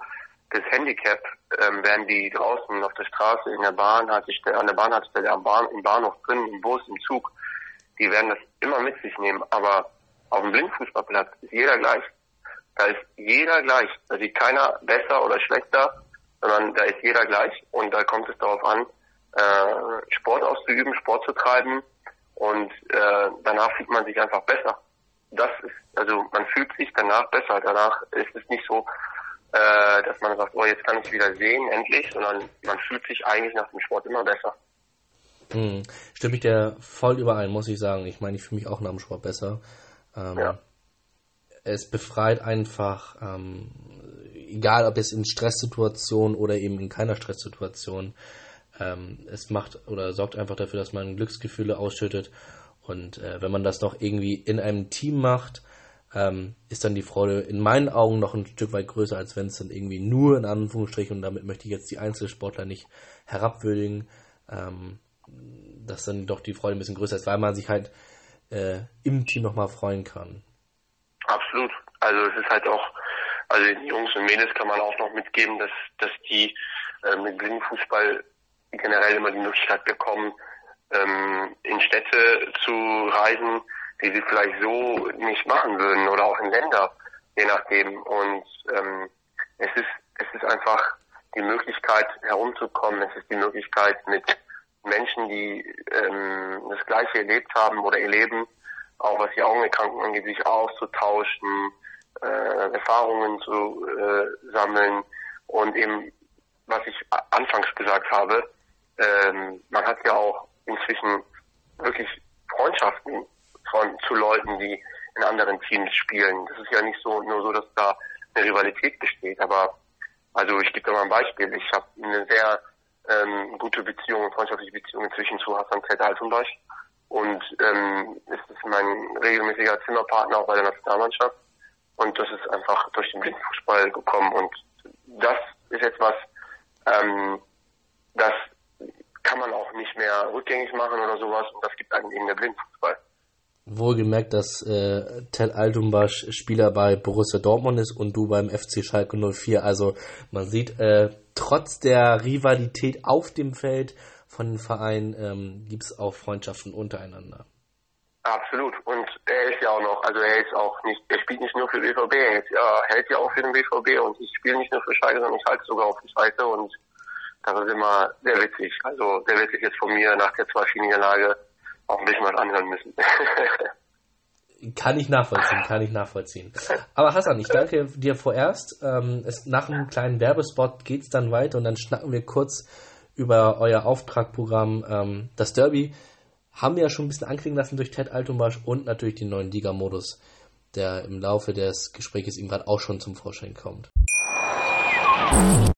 das Handicap ähm, werden die draußen auf der Straße, in der Bahn, an der Bahnhaltestelle, am Bahn, im Bahnhof drin, im Bus, im Zug, die werden das immer mit sich nehmen. Aber auf dem Blindfußballplatz ist jeder gleich. Da ist jeder gleich. Da sieht keiner besser oder schlechter, sondern da ist jeder gleich. Und da kommt es darauf an, äh, Sport auszuüben, Sport zu treiben. Und äh, danach fühlt man sich einfach besser. Das ist, also man fühlt sich danach besser. Danach ist es nicht so, äh, dass man sagt, oh, jetzt kann ich wieder sehen, endlich, sondern man fühlt sich eigentlich nach dem Sport immer besser. Hm. Stimme ich dir voll überein, muss ich sagen. Ich meine, ich fühle mich auch nach dem Sport besser. Ähm, ja. Es befreit einfach, ähm, egal ob es in Stresssituationen oder eben in keiner Stresssituation, ähm, es macht oder sorgt einfach dafür, dass man Glücksgefühle ausschüttet. Und äh, wenn man das noch irgendwie in einem Team macht, ähm, ist dann die Freude in meinen Augen noch ein Stück weit größer, als wenn es dann irgendwie nur in Anführungsstrichen, und damit möchte ich jetzt die Einzelsportler nicht herabwürdigen, ähm, dass dann doch die Freude ein bisschen größer ist, weil man sich halt äh, im Team nochmal freuen kann. Absolut. Also es ist halt auch, also den Jungs und Mädels kann man auch noch mitgeben, dass, dass die äh, mit Blindenfußball generell immer die Möglichkeit bekommen, ähm, in Städte zu reisen, die sie vielleicht so nicht machen würden oder auch in Länder, je nachdem. Und ähm, es ist es ist einfach die Möglichkeit herumzukommen. Es ist die Möglichkeit mit Menschen, die ähm, das Gleiche erlebt haben oder erleben, auch was die Augenerkrankungen angeht, sich auszutauschen, äh, Erfahrungen zu äh, sammeln und eben, was ich anfangs gesagt habe, ähm, man hat ja auch inzwischen wirklich Freundschaften von zu Leuten, die in anderen Teams spielen. Das ist ja nicht so nur so, dass da eine Rivalität besteht, aber also ich gebe da mal ein Beispiel. Ich habe eine sehr ähm, gute Beziehung, freundschaftliche Beziehung inzwischen zu Hassan Zed Altenbach und ähm, ist mein regelmäßiger Zimmerpartner auch bei der Nationalmannschaft und das ist einfach durch den Blindenfußball gekommen und das ist jetzt was, ähm, das kann man auch nicht mehr rückgängig machen oder sowas und das gibt einem eben der Blindfußball. Wohlgemerkt, dass äh, Ted Altumbasch Spieler bei Borussia Dortmund ist und du beim FC Schalke 04. Also man sieht, äh, trotz der Rivalität auf dem Feld von den Vereinen ähm, gibt es auch Freundschaften untereinander. Absolut. Und er ist ja auch noch, also er ist auch nicht, er spielt nicht nur für den BVB, er ist, ja, hält ja auch für den BVB und ich spiele nicht nur für Schalke, sondern ich halte sogar auf die Seite und das ist immer sehr witzig. Also der wird sich jetzt von mir nach der zwei Lage auch ein bisschen was anhören müssen. Kann ich nachvollziehen, kann ich nachvollziehen. Aber Hassan, ich danke dir vorerst. Ähm, es, nach einem kleinen Werbespot geht es dann weiter und dann schnacken wir kurz über euer Auftragprogramm. Ähm, das Derby haben wir ja schon ein bisschen anklingen lassen durch Ted Altumbasch und natürlich den neuen Liga-Modus, der im Laufe des Gesprächs ihm gerade auch schon zum Vorschein kommt.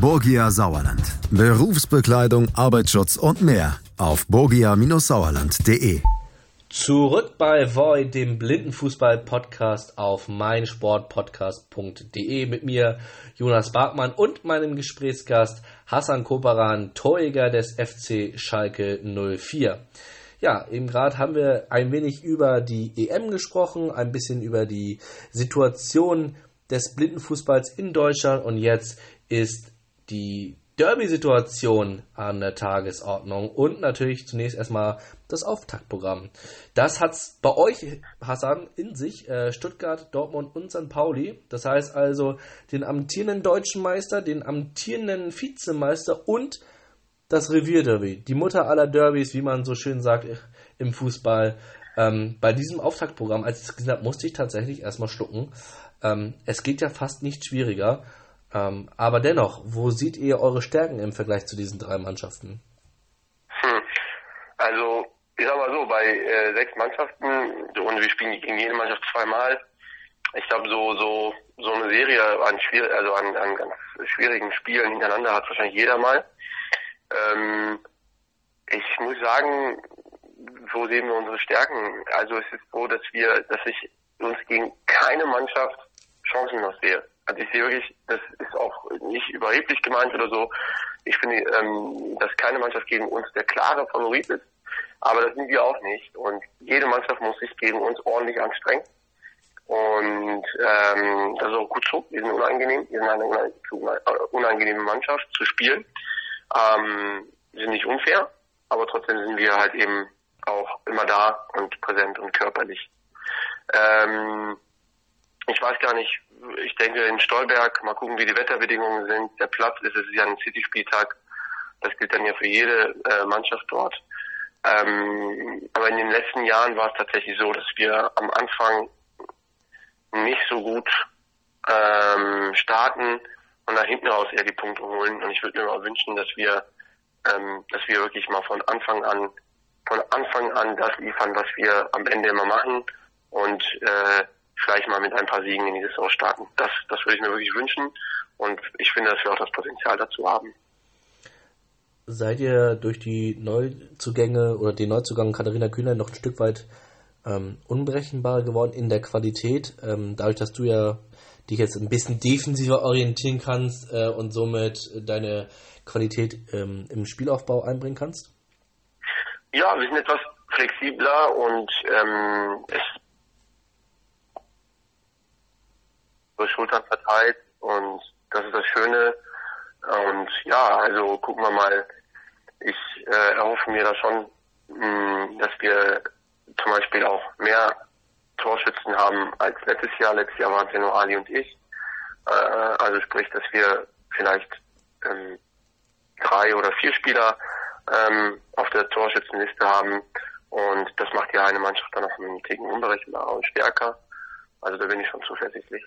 Borgia Sauerland. Berufsbekleidung, Arbeitsschutz und mehr auf borgia-sauerland.de. Zurück bei Void, dem Blindenfußball-Podcast auf meinsportpodcast.de mit mir, Jonas Barkmann und meinem Gesprächsgast Hassan Koparan, Torjäger des FC Schalke 04. Ja, eben gerade haben wir ein wenig über die EM gesprochen, ein bisschen über die Situation des Blindenfußballs in Deutschland und jetzt ist die Derby-Situation an der Tagesordnung und natürlich zunächst erstmal das Auftaktprogramm. Das hat's bei euch, Hassan, in sich, äh, Stuttgart, Dortmund und St. Pauli. Das heißt also den amtierenden deutschen Meister, den amtierenden Vizemeister und das Revierderby, die Mutter aller Derbys, wie man so schön sagt im Fußball. Ähm, bei diesem Auftaktprogramm, als ich es gesehen habe, musste ich tatsächlich erstmal schlucken. Ähm, es geht ja fast nicht schwieriger. Ähm, aber dennoch, wo seht ihr eure Stärken im Vergleich zu diesen drei Mannschaften? Hm. Also, ich sag mal so, bei äh, sechs Mannschaften und wir spielen gegen jede Mannschaft zweimal. Ich glaube, so, so, so eine Serie an, schwier also an, an ganz schwierigen Spielen hintereinander hat wahrscheinlich jeder mal. Ähm, ich muss sagen, wo sehen wir unsere Stärken? Also es ist so, dass wir, dass ich uns gegen keine Mannschaft chancenlos sehe. Also ich sehe wirklich, das ist auch nicht überheblich gemeint oder so. Ich finde, ähm, dass keine Mannschaft gegen uns der klare Favorit ist. Aber das sind wir auch nicht. Und jede Mannschaft muss sich gegen uns ordentlich anstrengen. Und ähm, das ist auch gut so. Wir sind unangenehm. Wir sind eine unangenehme Mannschaft zu spielen. Ähm, wir sind nicht unfair, aber trotzdem sind wir halt eben auch immer da und präsent und körperlich. Ähm, ich weiß gar nicht, ich denke in Stolberg, mal gucken, wie die Wetterbedingungen sind. Der Platz ist, es ist ja ein City-Spieltag. Das gilt dann ja für jede äh, Mannschaft dort. Ähm, aber in den letzten Jahren war es tatsächlich so, dass wir am Anfang nicht so gut ähm, starten und nach hinten raus eher die Punkte holen. Und ich würde mir mal wünschen, dass wir, ähm, dass wir wirklich mal von Anfang an, von Anfang an das liefern, was wir am Ende immer machen und äh, vielleicht mal mit ein paar Siegen in die Saison starten. Das, das würde ich mir wirklich wünschen und ich finde, dass wir auch das Potenzial dazu haben. Seid ihr durch die Neuzugänge oder den Neuzugang Katharina Kühner noch ein Stück weit ähm, unberechenbar geworden in der Qualität? Ähm, dadurch, dass du ja dich jetzt ein bisschen defensiver orientieren kannst äh, und somit deine Qualität ähm, im Spielaufbau einbringen kannst? Ja, wir sind etwas flexibler und ähm, es über Schultern verteilt und das ist das Schöne. Und ja, also gucken wir mal, ich äh, erhoffe mir da schon, mh, dass wir zum Beispiel auch mehr Torschützen haben als letztes Jahr. Letztes Jahr waren es ja nur Ali und ich. Äh, also sprich, dass wir vielleicht ähm, drei oder vier Spieler ähm, auf der Torschützenliste haben. Und das macht ja eine Mannschaft dann auch einen Ticken unberechenbarer und stärker. Also da bin ich schon zuversichtlich.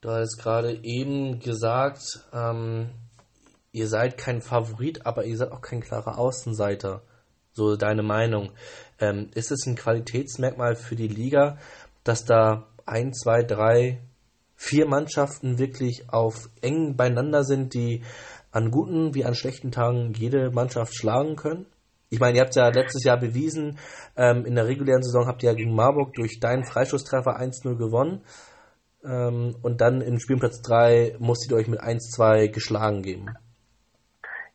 Du hast gerade eben gesagt, ähm, ihr seid kein Favorit, aber ihr seid auch kein klarer Außenseiter. So deine Meinung. Ähm, ist es ein Qualitätsmerkmal für die Liga, dass da ein, zwei, drei, vier Mannschaften wirklich auf eng beieinander sind, die an guten wie an schlechten Tagen jede Mannschaft schlagen können? Ich meine, ihr habt ja letztes Jahr bewiesen, ähm, in der regulären Saison habt ihr ja gegen Marburg durch deinen Freischusstreffer 1-0 gewonnen. Ähm, und dann in Spielplatz 3 musstet ihr euch mit 1-2 geschlagen geben.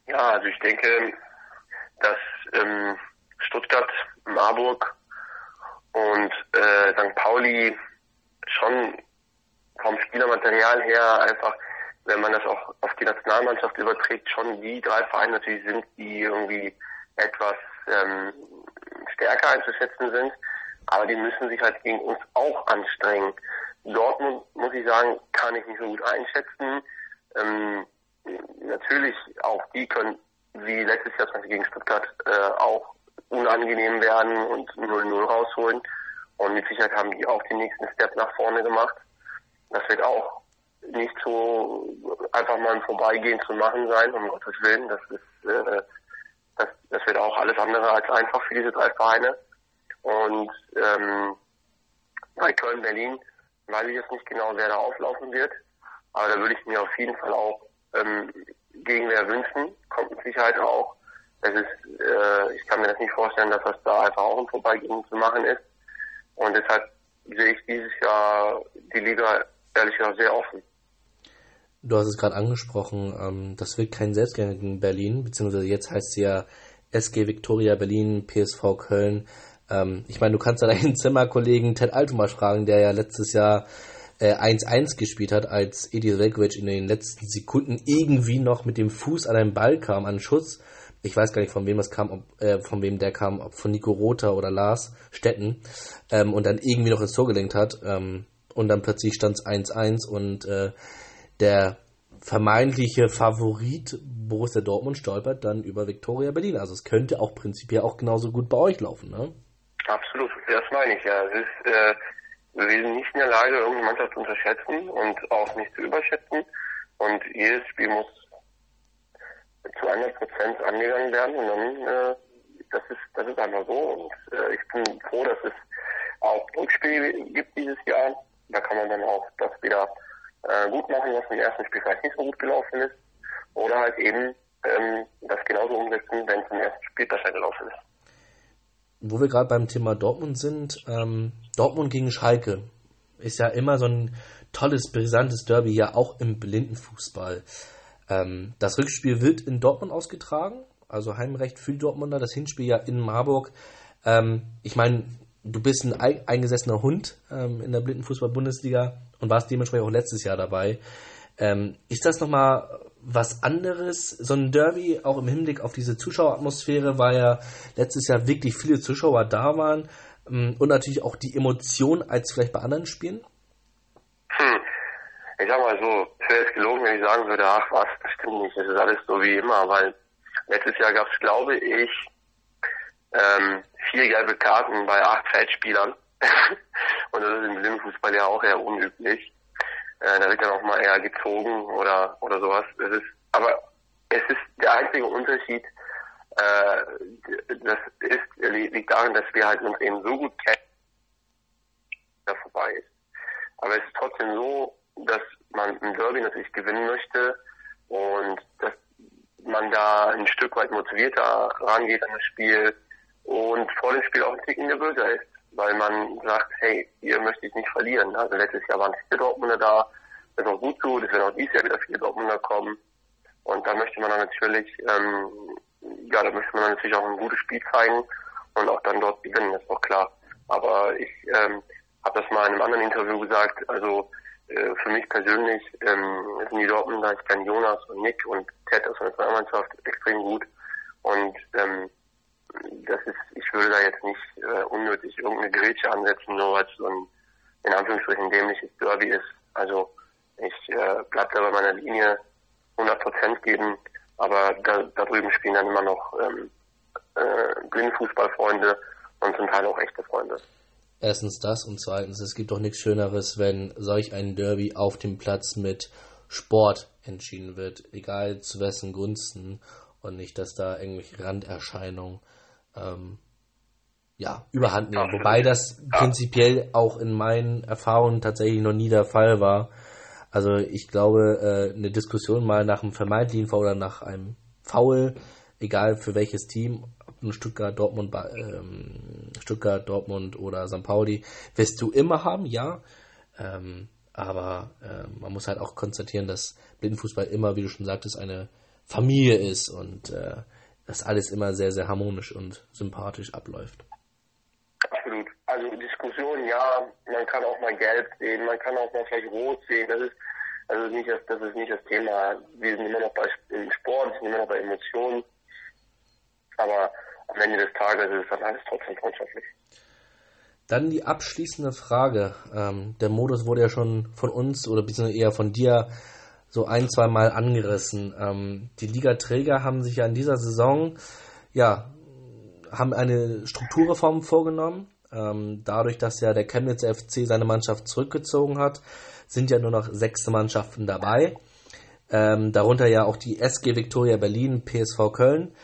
Ja, also ich denke, dass ähm, Stuttgart, Marburg und äh, St. Pauli schon vom Spielermaterial her einfach, wenn man das auch auf die Nationalmannschaft überträgt, schon die drei Vereine natürlich sind, die irgendwie etwas ähm, stärker einzuschätzen sind. Aber die müssen sich halt gegen uns auch anstrengen. Dortmund, muss ich sagen, kann ich nicht so gut einschätzen. Ähm, natürlich auch die können, wie letztes Jahr zum Beispiel gegen Stuttgart, äh, auch unangenehm werden und 0-0 rausholen. Und mit Sicherheit haben die auch den nächsten Step nach vorne gemacht. Das wird auch nicht so einfach mal ein Vorbeigehen zu machen sein, um Gottes Willen. Das ist, äh, das, das wird auch alles andere als einfach für diese drei Vereine. Und ähm, bei Köln, Berlin weiß ich jetzt nicht genau, wer da auflaufen wird. Aber da würde ich mir auf jeden Fall auch ähm, Gegenwehr wünschen. Kommt mit Sicherheit auch. Es ist, äh, ich kann mir das nicht vorstellen, dass das da einfach auch ein Vorbeigehen zu machen ist. Und deshalb sehe ich dieses Jahr die Liga ehrlich gesagt sehr offen. Du hast es gerade angesprochen, ähm, das wird kein Selbstgänger gegen Berlin, beziehungsweise jetzt heißt sie ja SG Victoria Berlin, PSV Köln. Ähm, ich meine, du kannst ja deinen Zimmerkollegen Ted Altomarsch fragen, der ja letztes Jahr 1-1 äh, gespielt hat, als Edi Velkovic in den letzten Sekunden irgendwie noch mit dem Fuß an einen Ball kam, an Schutz. Ich weiß gar nicht, von wem es kam, ob, äh, von wem der kam, ob von Nico Rother oder Lars Stetten, ähm, und dann irgendwie noch ins Tor gelenkt hat. Ähm, und dann plötzlich stand es 1-1 und äh, der vermeintliche Favorit Borussia Dortmund stolpert dann über Viktoria Berlin. Also es könnte auch prinzipiell auch genauso gut bei euch laufen, ne? Absolut, das meine ich ja. Es ist, äh, wir sind nicht in der Lage, irgendeine Mannschaft zu unterschätzen und auch nicht zu überschätzen. Und jedes Spiel muss zu 100 Prozent angegangen werden. Und dann, äh, das ist, das ist einfach so. Und äh, ich bin froh, dass es auch Rückspiele gibt dieses Jahr. Da kann man dann auch das wieder äh, gut machen, was im ersten Spiel vielleicht nicht so gut gelaufen ist. Oder halt eben ähm, das genauso umsetzen, wenn es im ersten Spiel besser gelaufen ist. Wo wir gerade beim Thema Dortmund sind, ähm, Dortmund gegen Schalke ist ja immer so ein tolles, brisantes Derby, ja auch im Blindenfußball. Ähm, das Rückspiel wird in Dortmund ausgetragen, also Heimrecht für die Dortmunder, das Hinspiel ja in Marburg. Ähm, ich meine, du bist ein eingesessener Hund ähm, in der Blindenfußball-Bundesliga und warst dementsprechend auch letztes Jahr dabei. Ähm, ist das nochmal was anderes? So ein Derby, auch im Hinblick auf diese Zuschaueratmosphäre, weil ja letztes Jahr wirklich viele Zuschauer da waren ähm, und natürlich auch die Emotion als vielleicht bei anderen Spielen? Hm. Ich sag mal so, es wäre jetzt gelogen, wenn ich sagen würde, ach was, das stimmt nicht, es ist alles so wie immer, weil letztes Jahr gab es, glaube ich, ähm, vier gelbe Karten bei acht Feldspielern. und das ist im Blindenfußball ja auch eher unüblich. Äh, da wird dann auch mal eher gezogen oder oder sowas. Es ist, aber es ist der einzige Unterschied, äh, das ist, liegt darin, dass wir halt uns eben so gut kennen, dass vorbei ist. Aber es ist trotzdem so, dass man ein Derby natürlich gewinnen möchte und dass man da ein Stück weit motivierter rangeht an das Spiel und vor dem Spiel auch ein Ticken nervöser ist, weil man sagt, hey, hier möchte ich nicht verlieren. Also letztes Jahr waren viele Dortmunder da, das ist auch gut so, es werden auch dieses Jahr wieder viele Dortmunder kommen und da möchte man dann natürlich ähm, ja, da möchte man natürlich auch ein gutes Spiel zeigen und auch dann dort gewinnen, das ist doch klar. Aber ich ähm, habe das mal in einem anderen Interview gesagt, also äh, für mich persönlich ähm, sind die Dortmunder, ich kenne Jonas und Nick und Ted aus der Nationalmannschaft extrem gut und ähm, das ist, ich würde da jetzt nicht äh, unnötig irgendeine Grätsche ansetzen, nur weil es so ein in Anführungsstrichen dämliches Derby ist. Also ich äh, bleibe da bei meiner Linie 100 Prozent geben aber da, da drüben spielen dann immer noch ähm, äh, Blindfußballfreunde und zum Teil auch echte Freunde. Erstens das und zweitens, es gibt doch nichts Schöneres, wenn solch ein Derby auf dem Platz mit Sport entschieden wird, egal zu wessen Gunsten und nicht, dass da irgendwelche Randerscheinungen ähm, ja, überhand nehmen. Wobei das ja. prinzipiell auch in meinen Erfahrungen tatsächlich noch nie der Fall war. Also ich glaube, äh, eine Diskussion mal nach einem vermeintlichen Foul oder nach einem Foul, egal für welches Team, ob nun Stuttgart, Dortmund, ähm, Stuttgart, Dortmund oder St. Pauli, wirst du immer haben, ja. Ähm, aber äh, man muss halt auch konstatieren, dass Blindenfußball immer, wie du schon sagtest, eine Familie ist und äh, dass alles immer sehr, sehr harmonisch und sympathisch abläuft. Absolut. Also Diskussion, ja, man kann auch mal gelb sehen, man kann auch mal vielleicht rot sehen. Das ist, also nicht das, das ist nicht das Thema. Wir sind immer noch bei im Sport, wir sind immer noch bei Emotionen. Aber am Ende des Tages ist es dann alles trotzdem freundschaftlich. Dann die abschließende Frage. Ähm, der Modus wurde ja schon von uns oder beziehungsweise eher von dir so ein, zwei Mal angerissen. Ähm, die Ligaträger haben sich ja in dieser Saison ja haben eine Strukturreform vorgenommen. Ähm, dadurch, dass ja der Chemnitz FC seine Mannschaft zurückgezogen hat, sind ja nur noch sechs Mannschaften dabei. Ähm, darunter ja auch die SG Viktoria Berlin, PSV Köln.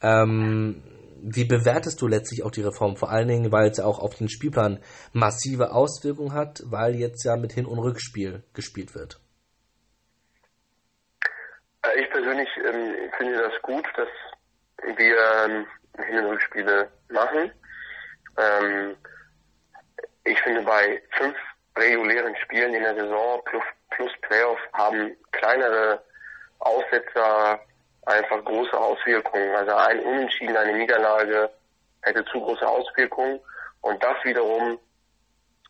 Ähm, wie bewertest du letztlich auch die Reform? Vor allen Dingen, weil es ja auch auf den Spielplan massive Auswirkungen hat, weil jetzt ja mit Hin- und Rückspiel gespielt wird. Ich persönlich ähm, finde das gut, dass wir ähm, Hin- und Rückspiele machen. Ähm, ich finde, bei fünf regulären Spielen in der Saison plus, plus Playoff haben kleinere Aussetzer einfach große Auswirkungen. Also ein Unentschieden, eine Niederlage hätte zu große Auswirkungen. Und das wiederum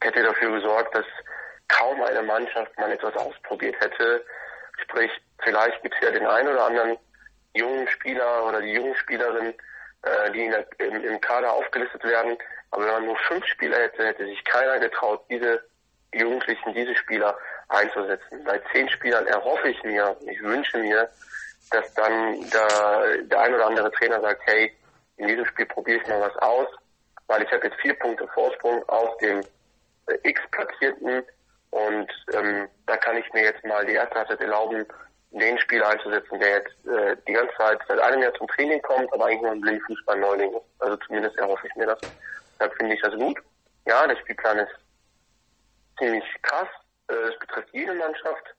hätte dafür gesorgt, dass kaum eine Mannschaft mal etwas ausprobiert hätte. Sprich, vielleicht gibt es ja den einen oder anderen jungen Spieler oder die jungen Spielerin, äh, die der, im, im Kader aufgelistet werden. Aber wenn man nur fünf Spieler hätte, hätte sich keiner getraut, diese Jugendlichen, diese Spieler einzusetzen. Bei zehn Spielern erhoffe ich mir, ich wünsche mir, dass dann der, der ein oder andere Trainer sagt, hey, in diesem Spiel probiere ich mal was aus, weil ich habe jetzt vier Punkte Vorsprung auf dem äh, X-Platzierten und ähm, da kann ich mir jetzt mal die erste Halbzeit erlauben, den Spieler einzusetzen, der jetzt äh, die ganze Zeit seit einem Jahr zum Training kommt, aber eigentlich nur ein Blindfußball-Neuling ist. Also zumindest erhoffe ich mir das. Deshalb finde ich das gut. Ja, der Spielplan ist ziemlich krass. Äh, betrifft jede Mannschaft.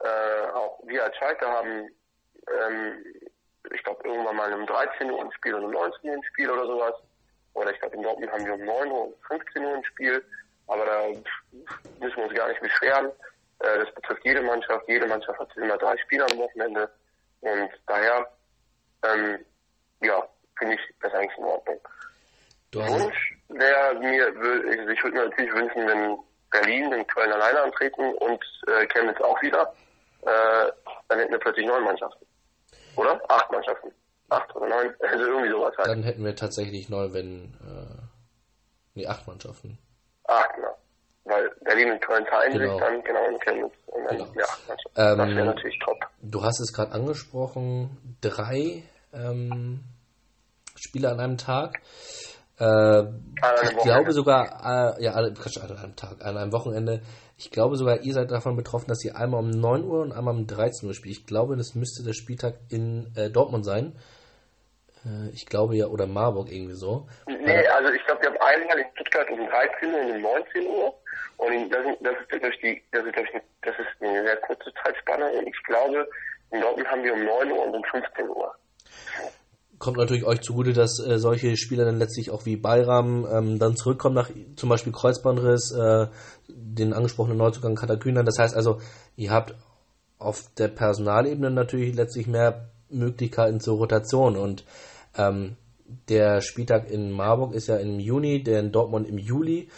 Äh, auch wir als Schalke haben, ähm, ich glaube, irgendwann mal um 13 Uhr ein Spiel oder um 19 Uhr ein Spiel oder sowas. Oder ich glaube, in Dortmund haben wir um 9 Uhr, um 15 Uhr ein Spiel. Aber da müssen wir uns gar nicht beschweren. Äh, das betrifft jede Mannschaft. Jede Mannschaft hat immer drei Spiele am Wochenende. Und daher, ähm, ja, finde ich das eigentlich in Ordnung. Wunsch wäre mir, also ich würde mir natürlich wünschen, wenn Berlin, den Köln alleine antreten und äh, Chemnitz auch wieder, äh, dann hätten wir plötzlich neun Mannschaften. Oder? Acht Mannschaften. Acht oder neun, also irgendwie sowas halt. Dann hätten wir tatsächlich neu, wenn, äh, nee, acht Mannschaften. Acht, genau weil Berlin und Köln teilen genau. sich dann, genau, in Chemnitz. Und dann, genau. ja, das, ähm, das wäre natürlich top. Du hast es gerade angesprochen, drei ähm, Spiele an einem Tag. Äh, ich glaube sogar, äh, ja, alle, an einem Tag, an einem Wochenende. Ich glaube sogar, ihr seid davon betroffen, dass ihr einmal um 9 Uhr und einmal um 13 Uhr spielt. Ich glaube, das müsste der Spieltag in äh, Dortmund sein. Äh, ich glaube ja, oder Marburg irgendwie so. Nee, also ich glaube, wir haben einmal in Stuttgart um 13 Uhr und um 19 Uhr. Und das, das, ist durch die, das ist durch das ist eine sehr kurze Zeitspanne. Und ich glaube, in Dortmund haben wir um 9 Uhr und um 15 Uhr kommt natürlich euch zugute, dass äh, solche Spieler dann letztlich auch wie Bayram ähm, dann zurückkommen nach zum Beispiel Kreuzbandriss, äh, den angesprochenen Neuzugang Katakühner. Das heißt also, ihr habt auf der Personalebene natürlich letztlich mehr Möglichkeiten zur Rotation und ähm, der Spieltag in Marburg ist ja im Juni, der in Dortmund im Juli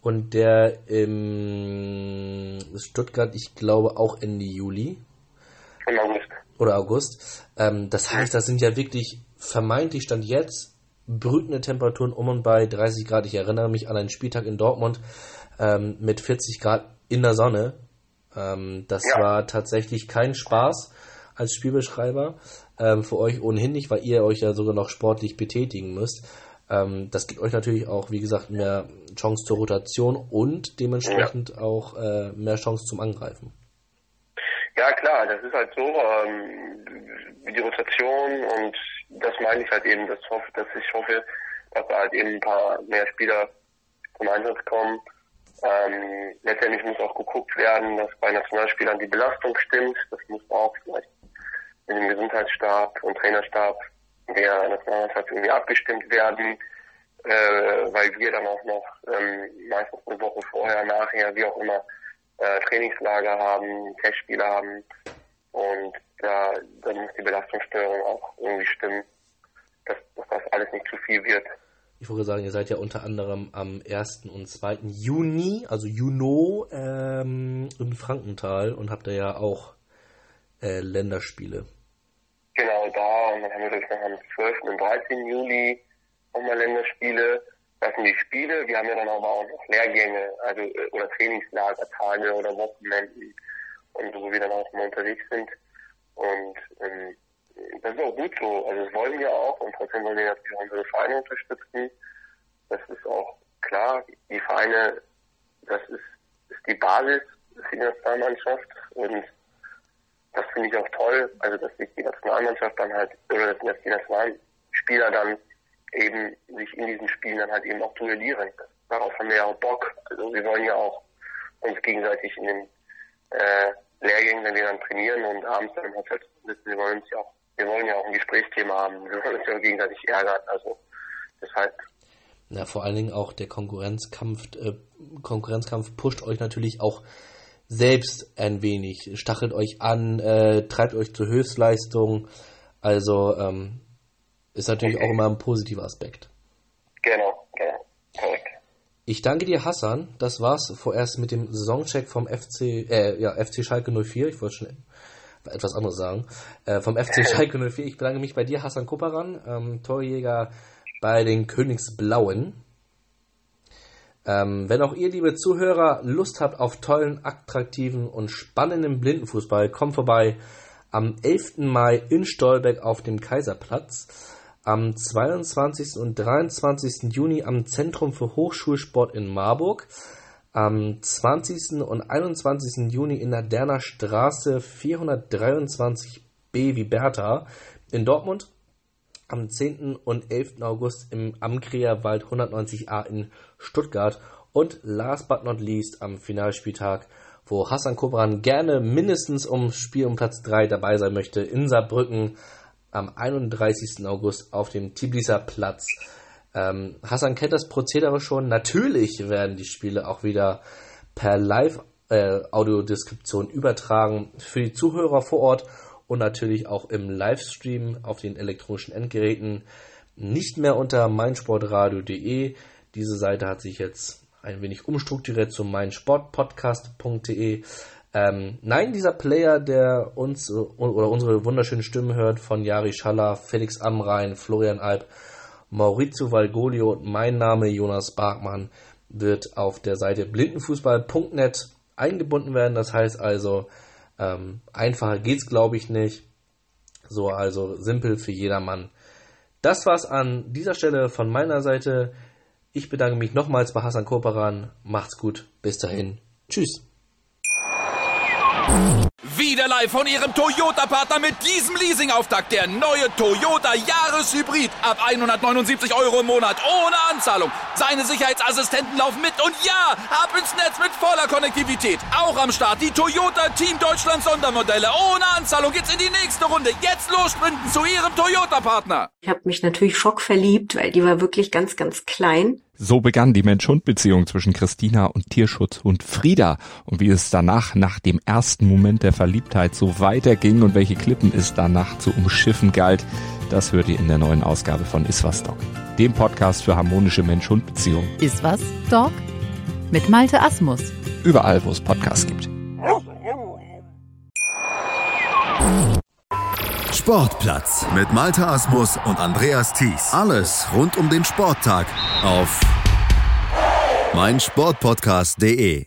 und der im Stuttgart, ich glaube, auch Ende Juli. Im August. Oder August. Ähm, das heißt, das sind ja wirklich vermeintlich stand jetzt brütende Temperaturen um und bei 30 Grad. Ich erinnere mich an einen Spieltag in Dortmund ähm, mit 40 Grad in der Sonne. Ähm, das ja. war tatsächlich kein Spaß als Spielbeschreiber. Ähm, für euch ohnehin nicht, weil ihr euch ja sogar noch sportlich betätigen müsst. Ähm, das gibt euch natürlich auch, wie gesagt, mehr Chance zur Rotation und dementsprechend ja. auch äh, mehr Chance zum Angreifen. Ja klar, das ist halt so, ähm, die Rotation und das meine ich halt eben, dass, hoffe, dass ich hoffe, dass da halt eben ein paar mehr Spieler zum Einsatz kommen. Ähm, letztendlich muss auch geguckt werden, dass bei Nationalspielern die Belastung stimmt. Das muss auch vielleicht mit dem Gesundheitsstab und Trainerstab der Nationalmannschaft irgendwie abgestimmt werden, äh, weil wir dann auch noch ähm, meistens eine Woche vorher, nachher, wie auch immer, äh, Trainingslager haben, Testspiele haben und da, da muss die Belastungssteuerung auch irgendwie stimmen, dass, dass das alles nicht zu viel wird. Ich wollte sagen, ihr seid ja unter anderem am 1. und 2. Juni, also Juno, ähm, in Frankenthal und habt da ja auch äh, Länderspiele. Genau, da und dann haben wir noch am 12. und 13. Juli nochmal Länderspiele. Das sind die Spiele, wir haben ja dann aber auch noch Lehrgänge, also äh, oder Trainingslagertage oder Wochenenden und wo wir dann auch mal unterwegs sind. Und ähm, das ist auch gut so. Also das wollen wir auch und trotzdem wollen wir natürlich unsere Vereine unterstützen. Das ist auch klar. Die Vereine, das ist, ist die Basis für die Nationalmannschaft und das finde ich auch toll. Also dass sich die Nationalmannschaft dann halt, oder dass die Nationalspieler dann eben sich in diesen Spielen dann halt eben auch duellieren. Darauf haben wir ja auch Bock. Also wir wollen ja auch uns gegenseitig in den äh, Lehrgängen, wenn wir dann trainieren und abends dann im Hotel sitzen, wir wollen uns ja auch, wir wollen ja auch ein Gesprächsthema haben, wir wollen uns ja gegenseitig ärgern, also deshalb. Na, vor allen Dingen auch der Konkurrenzkampf, äh, Konkurrenzkampf pusht euch natürlich auch selbst ein wenig, stachelt euch an, äh, treibt euch zur Höchstleistung, also ähm, ist natürlich okay. auch immer ein positiver Aspekt. Genau, genau, korrekt. Ich danke dir, Hassan. Das war's vorerst mit dem Saisoncheck vom FC, äh, ja, FC Schalke 04. Ich wollte schon etwas anderes sagen. Äh, vom FC Schalke 04. Ich bedanke mich bei dir, Hassan Kupperan, ähm, Torjäger bei den Königsblauen. Ähm, wenn auch ihr, liebe Zuhörer, Lust habt auf tollen, attraktiven und spannenden Blindenfußball, kommt vorbei am 11. Mai in Stolberg auf dem Kaiserplatz am 22. und 23. Juni am Zentrum für Hochschulsport in Marburg, am 20. und 21. Juni in der Derner Straße 423b wie Bertha in Dortmund, am 10. und 11. August im Amkreer Wald 190a in Stuttgart und last but not least am Finalspieltag, wo Hassan Kobran gerne mindestens um Spiel um Platz 3 dabei sein möchte, in Saarbrücken am 31. August auf dem Tbiliser Platz. Ähm, Hassan kennt das Prozedere schon. Natürlich werden die Spiele auch wieder per Live-Audiodeskription äh, übertragen für die Zuhörer vor Ort und natürlich auch im Livestream auf den elektronischen Endgeräten. Nicht mehr unter meinsportradio.de. Diese Seite hat sich jetzt ein wenig umstrukturiert zu meinsportpodcast.de. Ähm, nein, dieser Player, der uns oder unsere wunderschönen Stimmen hört, von Jari Schaller, Felix Amrein, Florian Alp, Maurizio Valgolio und mein Name Jonas Barkmann, wird auf der Seite blindenfußball.net eingebunden werden. Das heißt also, ähm, einfacher geht's glaube ich nicht. So, also simpel für jedermann. Das war's an dieser Stelle von meiner Seite. Ich bedanke mich nochmals bei Hassan Koperan. Macht's gut. Bis dahin. Tschüss. Wieder live von Ihrem Toyota-Partner mit diesem Leasing-Auftakt. Der neue Toyota Jahreshybrid. Ab 179 Euro im Monat. Ohne Anzahlung. Seine Sicherheitsassistenten laufen mit. Und ja, ab ins Netz mit voller Konnektivität. Auch am Start die Toyota Team Deutschland Sondermodelle. Ohne Anzahlung geht's in die nächste Runde. Jetzt los sprinten zu Ihrem Toyota-Partner. Ich habe mich natürlich schockverliebt, weil die war wirklich ganz, ganz klein. So begann die Mensch-Hund-Beziehung zwischen Christina und Tierschutzhund Frieda. Und wie es danach, nach dem ersten Moment der Verliebtheit, so weiterging und welche Klippen es danach zu umschiffen galt, das hört ihr in der neuen Ausgabe von Iswas Dog, dem Podcast für harmonische Mensch-Hund-Beziehungen. Iswas Dog mit Malte Asmus. Überall, wo es Podcasts gibt. Sportplatz mit Malte Asmus und Andreas Thies. Alles rund um den Sporttag auf meinsportpodcast.de.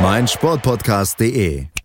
meinsportpodcast.de